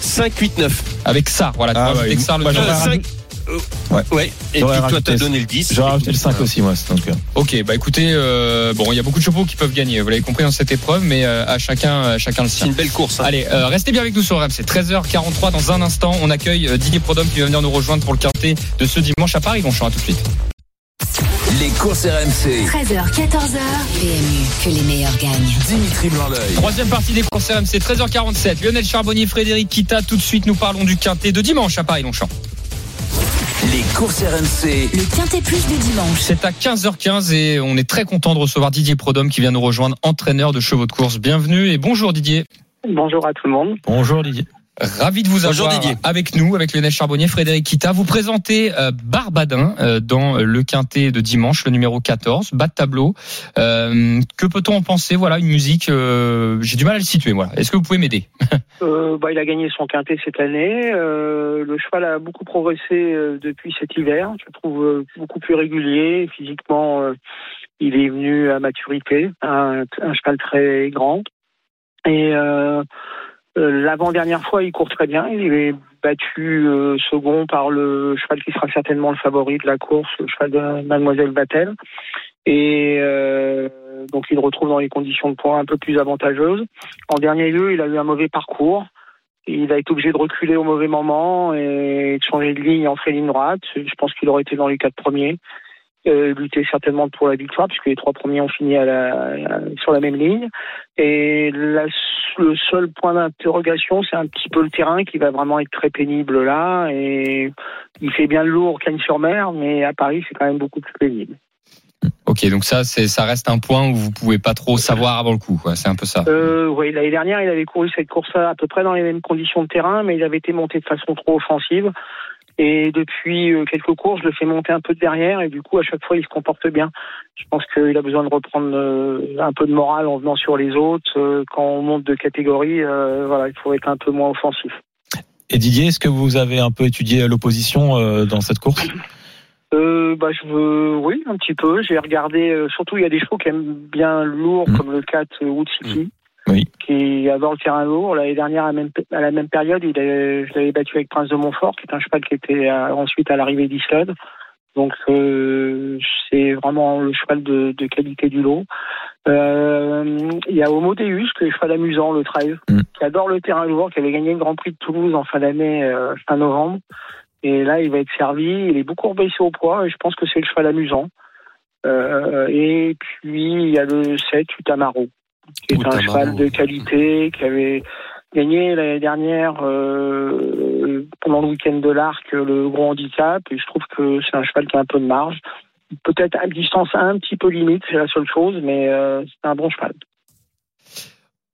Speaker 4: 5, 8, 9.
Speaker 3: Avec ça, voilà.
Speaker 5: Ah, ouais,
Speaker 3: avec ça, le
Speaker 5: moi,
Speaker 3: numéro
Speaker 5: j'aurais
Speaker 4: Euh,
Speaker 3: 5.
Speaker 4: cinq, euh,
Speaker 5: Ouais.
Speaker 4: ouais. Et puis toi, t'as donné le 10.
Speaker 5: J'aurais rajouté le 5
Speaker 4: Voilà.
Speaker 5: aussi, moi. Donc, euh,
Speaker 3: Ok, bah écoutez, euh, bon, il y a beaucoup de chevaux qui peuvent gagner. Vous l'avez compris dans cette épreuve, mais euh, à chacun, à chacun le
Speaker 4: C'est
Speaker 3: sien.
Speaker 4: une belle course. hein.
Speaker 3: Allez, euh, restez bien avec nous sur RMC. 13h43 dans un instant. On accueille euh, Didier Prodhomme qui va venir nous rejoindre pour le quintet de ce dimanche à Paris. Longchamp, à tout de suite.
Speaker 1: Les courses RMC.
Speaker 2: 13h, 14h. PMU, que les meilleurs gagnent.
Speaker 1: Dimitri Blanc-L'œil.
Speaker 3: Troisième partie des courses RMC, 13h47. Lionel Charbonnier, Frédéric Kita. Tout de suite, nous parlons du quintet de dimanche à Paris-Longchamp.
Speaker 1: Les courses RMC.
Speaker 2: Le Quintet Plus du dimanche.
Speaker 3: C'est à 15h15 et on est très content de recevoir Didier Prodhomme qui vient nous rejoindre, entraîneur de chevaux de course. Bienvenue et bonjour Didier.
Speaker 7: Bonjour à tout le monde.
Speaker 5: Bonjour Didier.
Speaker 3: Ravi de vous
Speaker 4: Bonjour,
Speaker 3: avoir
Speaker 4: Didier.
Speaker 3: avec nous, avec Lionel Charbonnier, Frédéric Kita. Vous présentez euh, Barbadin euh, dans le quintet de dimanche, le numéro 14, bas de tableau. Euh, que peut-on en penser? Voilà, une musique, euh, j'ai du mal à le situer. Voilà. Est-ce que vous pouvez m'aider?
Speaker 7: Euh, bah, il a gagné son quintet cette année. Euh, le cheval a beaucoup progressé euh, depuis cet hiver. Je le trouve euh, beaucoup plus régulier. Physiquement, euh, il est venu à maturité. Un, un cheval très grand. Et l'avant-dernière fois, il court très bien. Il est battu euh, second par le cheval qui sera certainement le favori de la course, le cheval de Mademoiselle Battel. Et euh, donc, il retrouve dans les conditions de poids un peu plus avantageuses. En dernier lieu, il a eu un mauvais parcours. Il a été obligé de reculer au mauvais moment et de changer de ligne, entrer ligne droite. Je pense qu'il aurait été dans les quatre premiers. Euh, lutter certainement pour la victoire, puisque les trois premiers ont fini à la, à- sur la même ligne. Et la- le seul point d'interrogation, c'est un petit peu le terrain qui va vraiment être très pénible là. Et il fait bien lourd Cannes-sur-Mer, mais à Paris, c'est quand même beaucoup plus pénible.
Speaker 3: Ok, donc ça, ça reste un point où vous pouvez pas trop savoir avant le coup. C'est un peu ça.
Speaker 7: Euh, oui, l'année dernière, il avait couru cette course-là à peu près dans les mêmes conditions de terrain, mais il avait été monté de façon trop offensive. Et depuis euh, quelques courses, je le fais monter un peu de derrière, et du coup, à chaque fois, il se comporte bien. Je pense qu'il a besoin de reprendre euh, un peu de morale en venant sur les autres. Euh, quand on monte de catégorie, voilà, il faut être un peu moins offensif.
Speaker 5: Et Didier, est-ce que vous avez un peu étudié l'opposition dans cette course?
Speaker 7: Euh, bah, je veux, oui, un petit peu. J'ai regardé, surtout, il y a des chevaux qui aiment bien lourd,
Speaker 5: Mhm.
Speaker 7: comme le 4 Wood City.
Speaker 5: Oui.
Speaker 7: Qui adore le terrain lourd. L'année dernière, à la même, à la même période, il avait- je l'avais battu avec Prince de Montfort, qui est un cheval qui était euh, ensuite à l'arrivée d'Islade. Donc, euh, c'est vraiment le cheval de, de qualité du lot. Euh, il y a Homo Deus, qui est le cheval amusant, le 13,
Speaker 5: Mhm.
Speaker 7: qui adore le terrain lourd, qui avait gagné le Grand Prix de Toulouse en fin d'année, euh, fin novembre. Et là, il va être servi. Il est beaucoup rebaissé au poids et je pense que c'est le cheval amusant. Et puis, il y a le 7, Utamaro, qui est un cheval de qualité, qui avait gagné l'année dernière euh, pendant le week-end de l'Arc le gros handicap. Et je trouve que c'est un cheval qui a un peu de marge. Peut-être à distance un petit peu limite, c'est la seule chose, mais euh, c'est un bon cheval.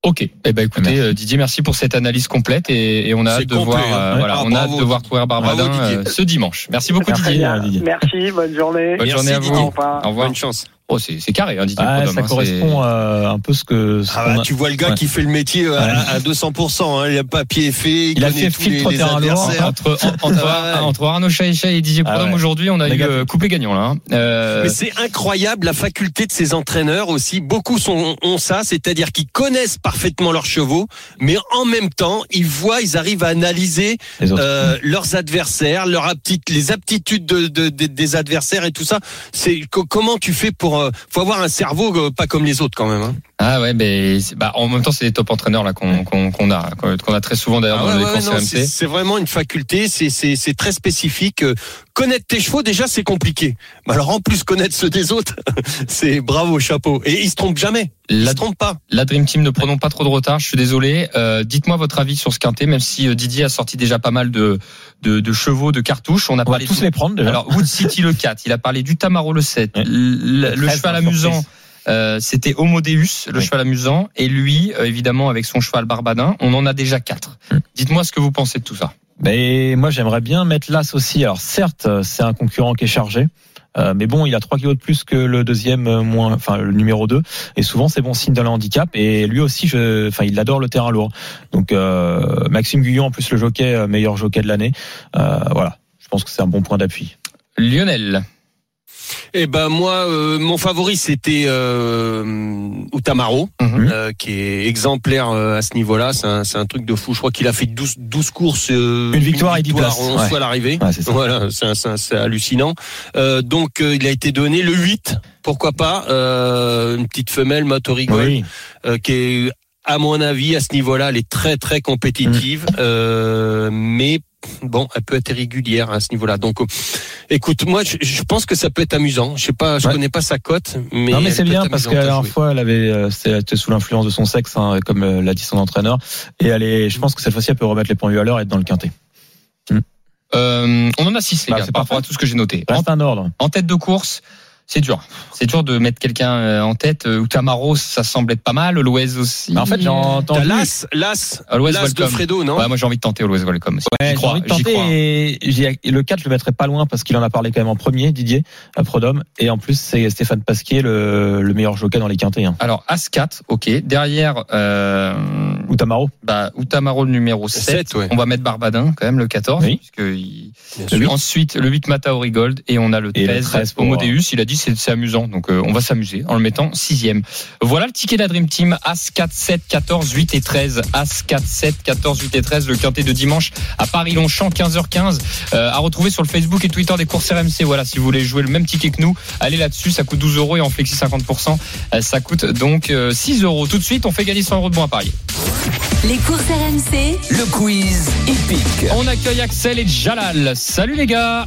Speaker 3: Ok. Eh ben écoutez,
Speaker 5: Merci.
Speaker 3: euh, Didier, merci pour cette analyse complète et, et on a hâte de
Speaker 4: complet,
Speaker 3: voir,
Speaker 4: hein.
Speaker 3: euh, voilà,
Speaker 4: Ah,
Speaker 3: on a hâte de voir courir Barbadin
Speaker 4: Bravo,
Speaker 3: ce dimanche. Merci beaucoup Didier.
Speaker 7: bien. Merci, bonne journée.
Speaker 3: Bonne
Speaker 4: Merci,
Speaker 3: journée à vous.
Speaker 4: Didier.
Speaker 7: Au revoir.
Speaker 3: Au revoir.
Speaker 4: Bonne chance.
Speaker 3: Oh, c'est, c'est carré, hein, Didier
Speaker 5: Ah, Ça
Speaker 3: hein,
Speaker 5: correspond euh, un peu ce que. ce
Speaker 4: Ah bah,
Speaker 5: a-
Speaker 4: tu vois le gars
Speaker 5: Ouais.
Speaker 4: qui fait le métier euh, à, à 200%. Hein. Il a pas pied fait. Il,
Speaker 5: Il a fait filtre
Speaker 4: les, les adversaires.
Speaker 3: Entre, en- entre,
Speaker 4: Ouais.
Speaker 3: entre Arnaud Chaïcha et Didier
Speaker 5: Ah
Speaker 3: Prodhomme
Speaker 5: ouais.
Speaker 3: aujourd'hui, on a eu
Speaker 5: Négatif.
Speaker 3: euh, coupé gagnant là. hein. Euh,
Speaker 4: Mais c'est incroyable la faculté de ces entraîneurs aussi. Beaucoup sont, ont ça, c'est-à-dire qu'ils connaissent parfaitement leurs chevaux, mais en même temps, ils voient, ils arrivent à analyser
Speaker 5: les
Speaker 4: euh, leurs adversaires, leurs apti- les aptitudes de, de- de- des adversaires et tout ça. C'est co- comment tu fais pour euh, faut avoir un cerveau euh, pas comme les autres quand même. Hein.
Speaker 3: Ah ouais, mais c'est- bah, en même temps, c'est des top entraîneurs là qu'on qu'on qu'on a, qu'on a très souvent d'ailleurs
Speaker 4: Ah
Speaker 3: dans
Speaker 4: ouais,
Speaker 3: les
Speaker 4: ouais,
Speaker 3: courses
Speaker 4: non, c'est vraiment une faculté, c'est c'est c'est très spécifique. Euh, Connaître tes chevaux déjà c'est compliqué. Mais alors en plus connaître ceux des autres, c'est bravo chapeau. Et ils se trompent jamais. Ils
Speaker 3: La,
Speaker 4: se trompent pas.
Speaker 3: la Dream Team, ne prenons pas trop de retard. Je suis désolé. Euh, Dites-moi votre avis sur ce quintet, même si euh, Didier a sorti déjà pas mal de de, de chevaux, de cartouches. On a
Speaker 5: On va
Speaker 3: parlé
Speaker 5: tous
Speaker 3: de-
Speaker 5: les prendre déjà.
Speaker 3: Alors Wood City le 4, il a parlé du Tamaro le 7,
Speaker 5: Ouais.
Speaker 3: le, le
Speaker 5: 13,
Speaker 3: cheval
Speaker 5: hein,
Speaker 3: amusant.
Speaker 5: surprise.
Speaker 3: Euh, c'était Homo Deus, le
Speaker 5: Oui.
Speaker 3: cheval amusant, et lui, euh, évidemment, avec son cheval Barbadin, on en a déjà quatre.
Speaker 5: Mm.
Speaker 3: Dites-moi ce que vous pensez de tout ça.
Speaker 5: Mais moi, j'aimerais bien mettre l'As aussi. Alors, certes, c'est un concurrent qui est chargé. euh, mais bon, il a 3 kilos de plus que le deuxième, euh, moins, enfin le numéro 2. Et souvent, c'est bon signe d'un handicap. Et lui aussi, je, enfin, il adore le terrain lourd. Donc, euh, Maxime Guyon, en plus le jockey, meilleur jockey de l'année. Euh, voilà, je pense que c'est un bon point d'appui.
Speaker 3: Lionel,
Speaker 4: Eh ben moi, euh, mon favori c'était euh, Utamaro,
Speaker 3: Mhm.
Speaker 4: euh, qui est exemplaire euh, à ce niveau-là. C'est un, un truc de fou. Je crois qu'il a fait 12, 12 courses, euh,
Speaker 5: Une victoire et dix places.
Speaker 4: 11
Speaker 5: Ouais.
Speaker 4: à l'arrivée.
Speaker 5: Ouais.
Speaker 4: Voilà, c'est hallucinant. Euh, donc euh, il a été donné le 8, pourquoi pas, euh, une petite femelle
Speaker 5: Oui,
Speaker 4: euh, qui est à mon avis, à ce niveau-là, elle est très très compétitive,
Speaker 6: Mm.
Speaker 4: euh, mais bon, elle peut être régulière à ce niveau-là. Donc, euh, écoute, moi, je, je pense que ça peut être amusant. Je sais pas, je
Speaker 5: Ouais.
Speaker 4: connais pas sa cote, mais
Speaker 5: non mais c'est bien parce que la dernière fois elle avait euh, c'était- elle était sous l'influence de son sexe hein, comme euh, l'a dit son entraîneur et elle est je pense que cette fois-ci elle peut remettre les pendules à l'heure et être dans le quintet.
Speaker 3: Euh, on en a 6 les
Speaker 5: Bah,
Speaker 3: gars
Speaker 5: c'est
Speaker 3: par rapport à tout ce que j'ai noté. En,
Speaker 5: un ordre.
Speaker 3: en tête de course, c'est dur. C'est dur de mettre quelqu'un euh, en tête. Euh, Outamaro, ça semble être pas mal. Loez aussi.
Speaker 5: Mais en fait j'ai entendu
Speaker 4: l'as, l'as,
Speaker 3: Always
Speaker 4: l'as de. Fredo, non
Speaker 3: Ouais, moi j'ai envie de tenter Always Welcome.
Speaker 5: Ouais,
Speaker 3: j'y
Speaker 5: j'ai
Speaker 3: crois,
Speaker 5: envie de
Speaker 3: j'y
Speaker 5: tenter
Speaker 3: crois.
Speaker 5: et le 4 je le mettrai pas loin parce qu'il en a parlé quand même en premier Didier à Prodome et en plus c'est Stéphane Pasquier le, le meilleur jockey dans les quintets hein.
Speaker 3: Alors As 4, ok. Derrière, euh,
Speaker 5: ou Tamaro.
Speaker 3: bah, Outamaro le numéro 7.
Speaker 4: Sept, ouais.
Speaker 3: On va mettre Barbadin quand même le 14.
Speaker 5: Oui.
Speaker 3: puisque il- Ensuite, le 8 Mataori Gold et on a le
Speaker 5: Et
Speaker 3: 13,
Speaker 5: le 13 pour-
Speaker 3: Homodeus. Il a dit c'est c'est amusant, donc euh, on va s'amuser en le mettant sixième. Voilà le ticket de la Dream Team As 4, 7, 14, 8 et 13. As 4, 7, 14, 8 et 13. Le quintet de dimanche à Paris-Longchamp, 15h15. Euh, à retrouver sur le Facebook et Twitter des courses RMC. Voilà, si vous voulez jouer le même ticket que nous, allez là-dessus. Ça coûte 12 euros et en flexi 50%, euh, ça coûte donc euh, 6 euros. Tout de suite, on fait gagner 100 euros de bons à parier.
Speaker 2: Les courses RMC,
Speaker 1: Le quiz épique.
Speaker 3: On accueille Axel et Jalal. Salut les gars.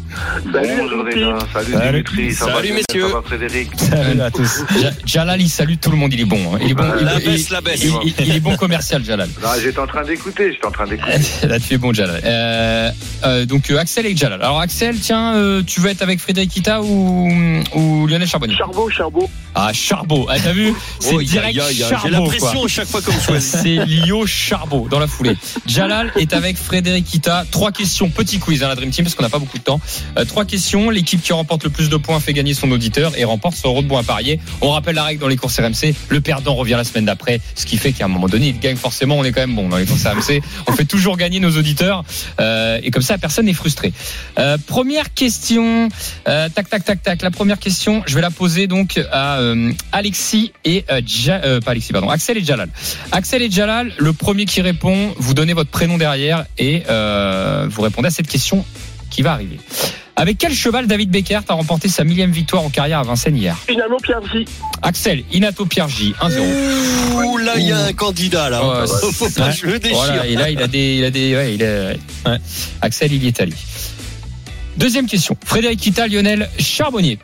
Speaker 9: Salut, bonjour déjà. Salut,
Speaker 5: Salut.
Speaker 9: Dimitri. Ça va,
Speaker 4: Salut,
Speaker 9: Lionel,
Speaker 4: messieurs.
Speaker 9: Ça va, Frédéric.
Speaker 5: Salut à tous.
Speaker 3: Ja- Jalal, il salue tout le monde. Il est bon. hein. Il est bon.
Speaker 9: Euh,
Speaker 4: La
Speaker 3: il-
Speaker 4: baisse, la baisse.
Speaker 3: il- il- il est bon commercial, Jalal.
Speaker 9: Non, j'étais en train d'écouter, j'étais en train d'écouter.
Speaker 3: Là, tu es bon, Jalal. Euh, euh, donc, euh, Axel et Jalal. Alors, Axel, tiens, euh, tu veux être avec Frédéric Kita ou, ou Lionel Charbonnier
Speaker 7: Charbot, Charbot.
Speaker 3: Ah, Charbot. Ah, t'as vu C'est
Speaker 4: Oh,
Speaker 3: direct
Speaker 4: y a- y a- y a- J'ai
Speaker 3: Charbot.
Speaker 4: la
Speaker 3: quoi.
Speaker 4: pression à chaque fois qu'on choisit.
Speaker 3: C'est Lio Charbot dans la foulée. Jalal est avec Frédéric Kita. Trois questions, petit quiz dans la Dream Team parce qu'on n'a pas beaucoup de temps. Euh, trois questions. L'équipe qui remporte le plus de points fait gagner son auditeur et remporte son euro de à parier. On rappelle la règle dans les courses RMC. Le perdant revient la semaine d'après, ce qui fait qu'à un moment donné, il gagne forcément. On est quand même bon dans les courses RMC. On fait toujours gagner nos auditeurs euh, et comme ça, personne n'est frustré. Euh, première question. Euh, tac, tac, tac, tac. La première question, je vais la poser donc à euh, Alexis et pas Alexis, pardon, Axel et Jalal. Axel et Jalal, le premier qui répond, vous donnez votre prénom derrière et vous répondez à cette question qui va arriver. Avec quel cheval David Beckert a remporté sa millième victoire en carrière à Vincennes hier
Speaker 7: Finalement, Pierre-J.
Speaker 3: Axel, Inato Piergi, 1-0.
Speaker 4: Ouh, là, il y a un candidat, là.
Speaker 3: Ouais,
Speaker 4: Faut pas que je le déchire.
Speaker 3: Voilà, et là, il a des, il a des, ouais, il a, ouais. Axel, il y est allé. Deuxième question. Frédéric Kita, Lionel Charbonnier.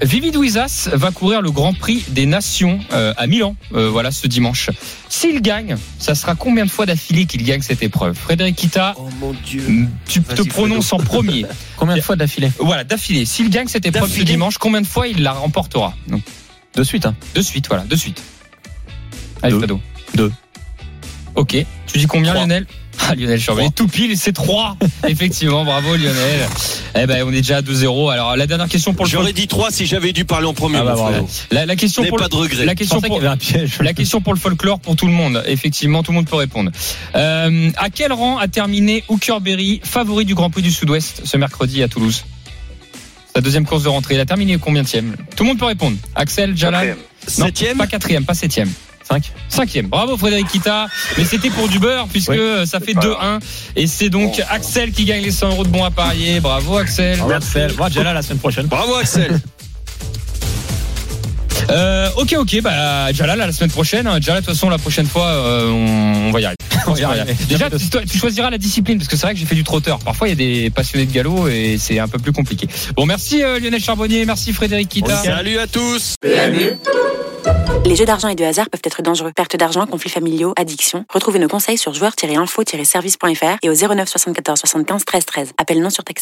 Speaker 3: Vivi Douizas va courir le Grand Prix des Nations euh, à Milan, euh, voilà, ce dimanche. S'il gagne, ça sera combien de fois d'affilée qu'il gagne cette épreuve? Frédéric Kita,
Speaker 4: Oh mon Dieu.
Speaker 3: tu te prononces en premier.
Speaker 5: Combien de fois d'affilée?
Speaker 3: Voilà, d'affilée. S'il gagne cette épreuve ce dimanche, combien de fois il la remportera? Donc,
Speaker 5: De suite hein.
Speaker 3: De suite, voilà, de suite. Allez,
Speaker 5: Deux.
Speaker 3: Fredo.
Speaker 5: Deux.
Speaker 3: Ok. Tu dis combien,
Speaker 4: Trois.
Speaker 3: Lionel? Ah, Lionel Charbonnier. Tout pile, c'est 3. Effectivement, bravo, Lionel. Eh ben, on est déjà à 2-0. Alors, la dernière question pour le
Speaker 4: J'aurais dit 3 si j'avais dû parler en premier.
Speaker 5: Ah bah, bravo.
Speaker 3: La, la question pour
Speaker 4: pas
Speaker 3: le-
Speaker 4: de regret.
Speaker 3: La question pour
Speaker 5: un piège.
Speaker 3: la question pour le folklore pour tout le monde. Effectivement, tout le monde peut répondre. Euh, à quel rang a terminé Hooker Berry, favori du Grand Prix du Sud-Ouest, ce mercredi à Toulouse? Sa deuxième course de rentrée. Il a terminé combien Tout le monde peut répondre. Axel. Non,
Speaker 4: Septième
Speaker 3: Pas quatrième, pas septième.
Speaker 5: 5
Speaker 3: Cinquième. Bravo Frédéric Kita. Mais c'était pour du beurre puisque
Speaker 5: Oui.
Speaker 3: ça fait
Speaker 9: pas
Speaker 3: 2-1. Et c'est donc Axel qui gagne les 100 euros de bons à parier. Bravo Axel.
Speaker 5: Axel. Moi Jalal la semaine prochaine.
Speaker 4: Bravo, Axel.
Speaker 3: Euh, ok, ok. Bah, Jalal à la semaine prochaine. hein. Jalal, de toute façon, la prochaine fois, euh, on, on va y arriver.
Speaker 5: On va y arriver.
Speaker 3: Déjà, tu choisiras la discipline parce que c'est vrai que j'ai fait du trotteur. Parfois, il y a des passionnés de galop et c'est un peu plus compliqué. Bon, merci euh, Lionel Charbonnier. Merci Frédéric Kita.
Speaker 4: Salut à tous.
Speaker 10: Les jeux d'argent et de hasard peuvent être dangereux. Perte d'argent, conflits familiaux, addiction. Retrouvez nos conseils sur joueurs-info-service.fr et au 09 74 75 13 13. Appel non surtaxé.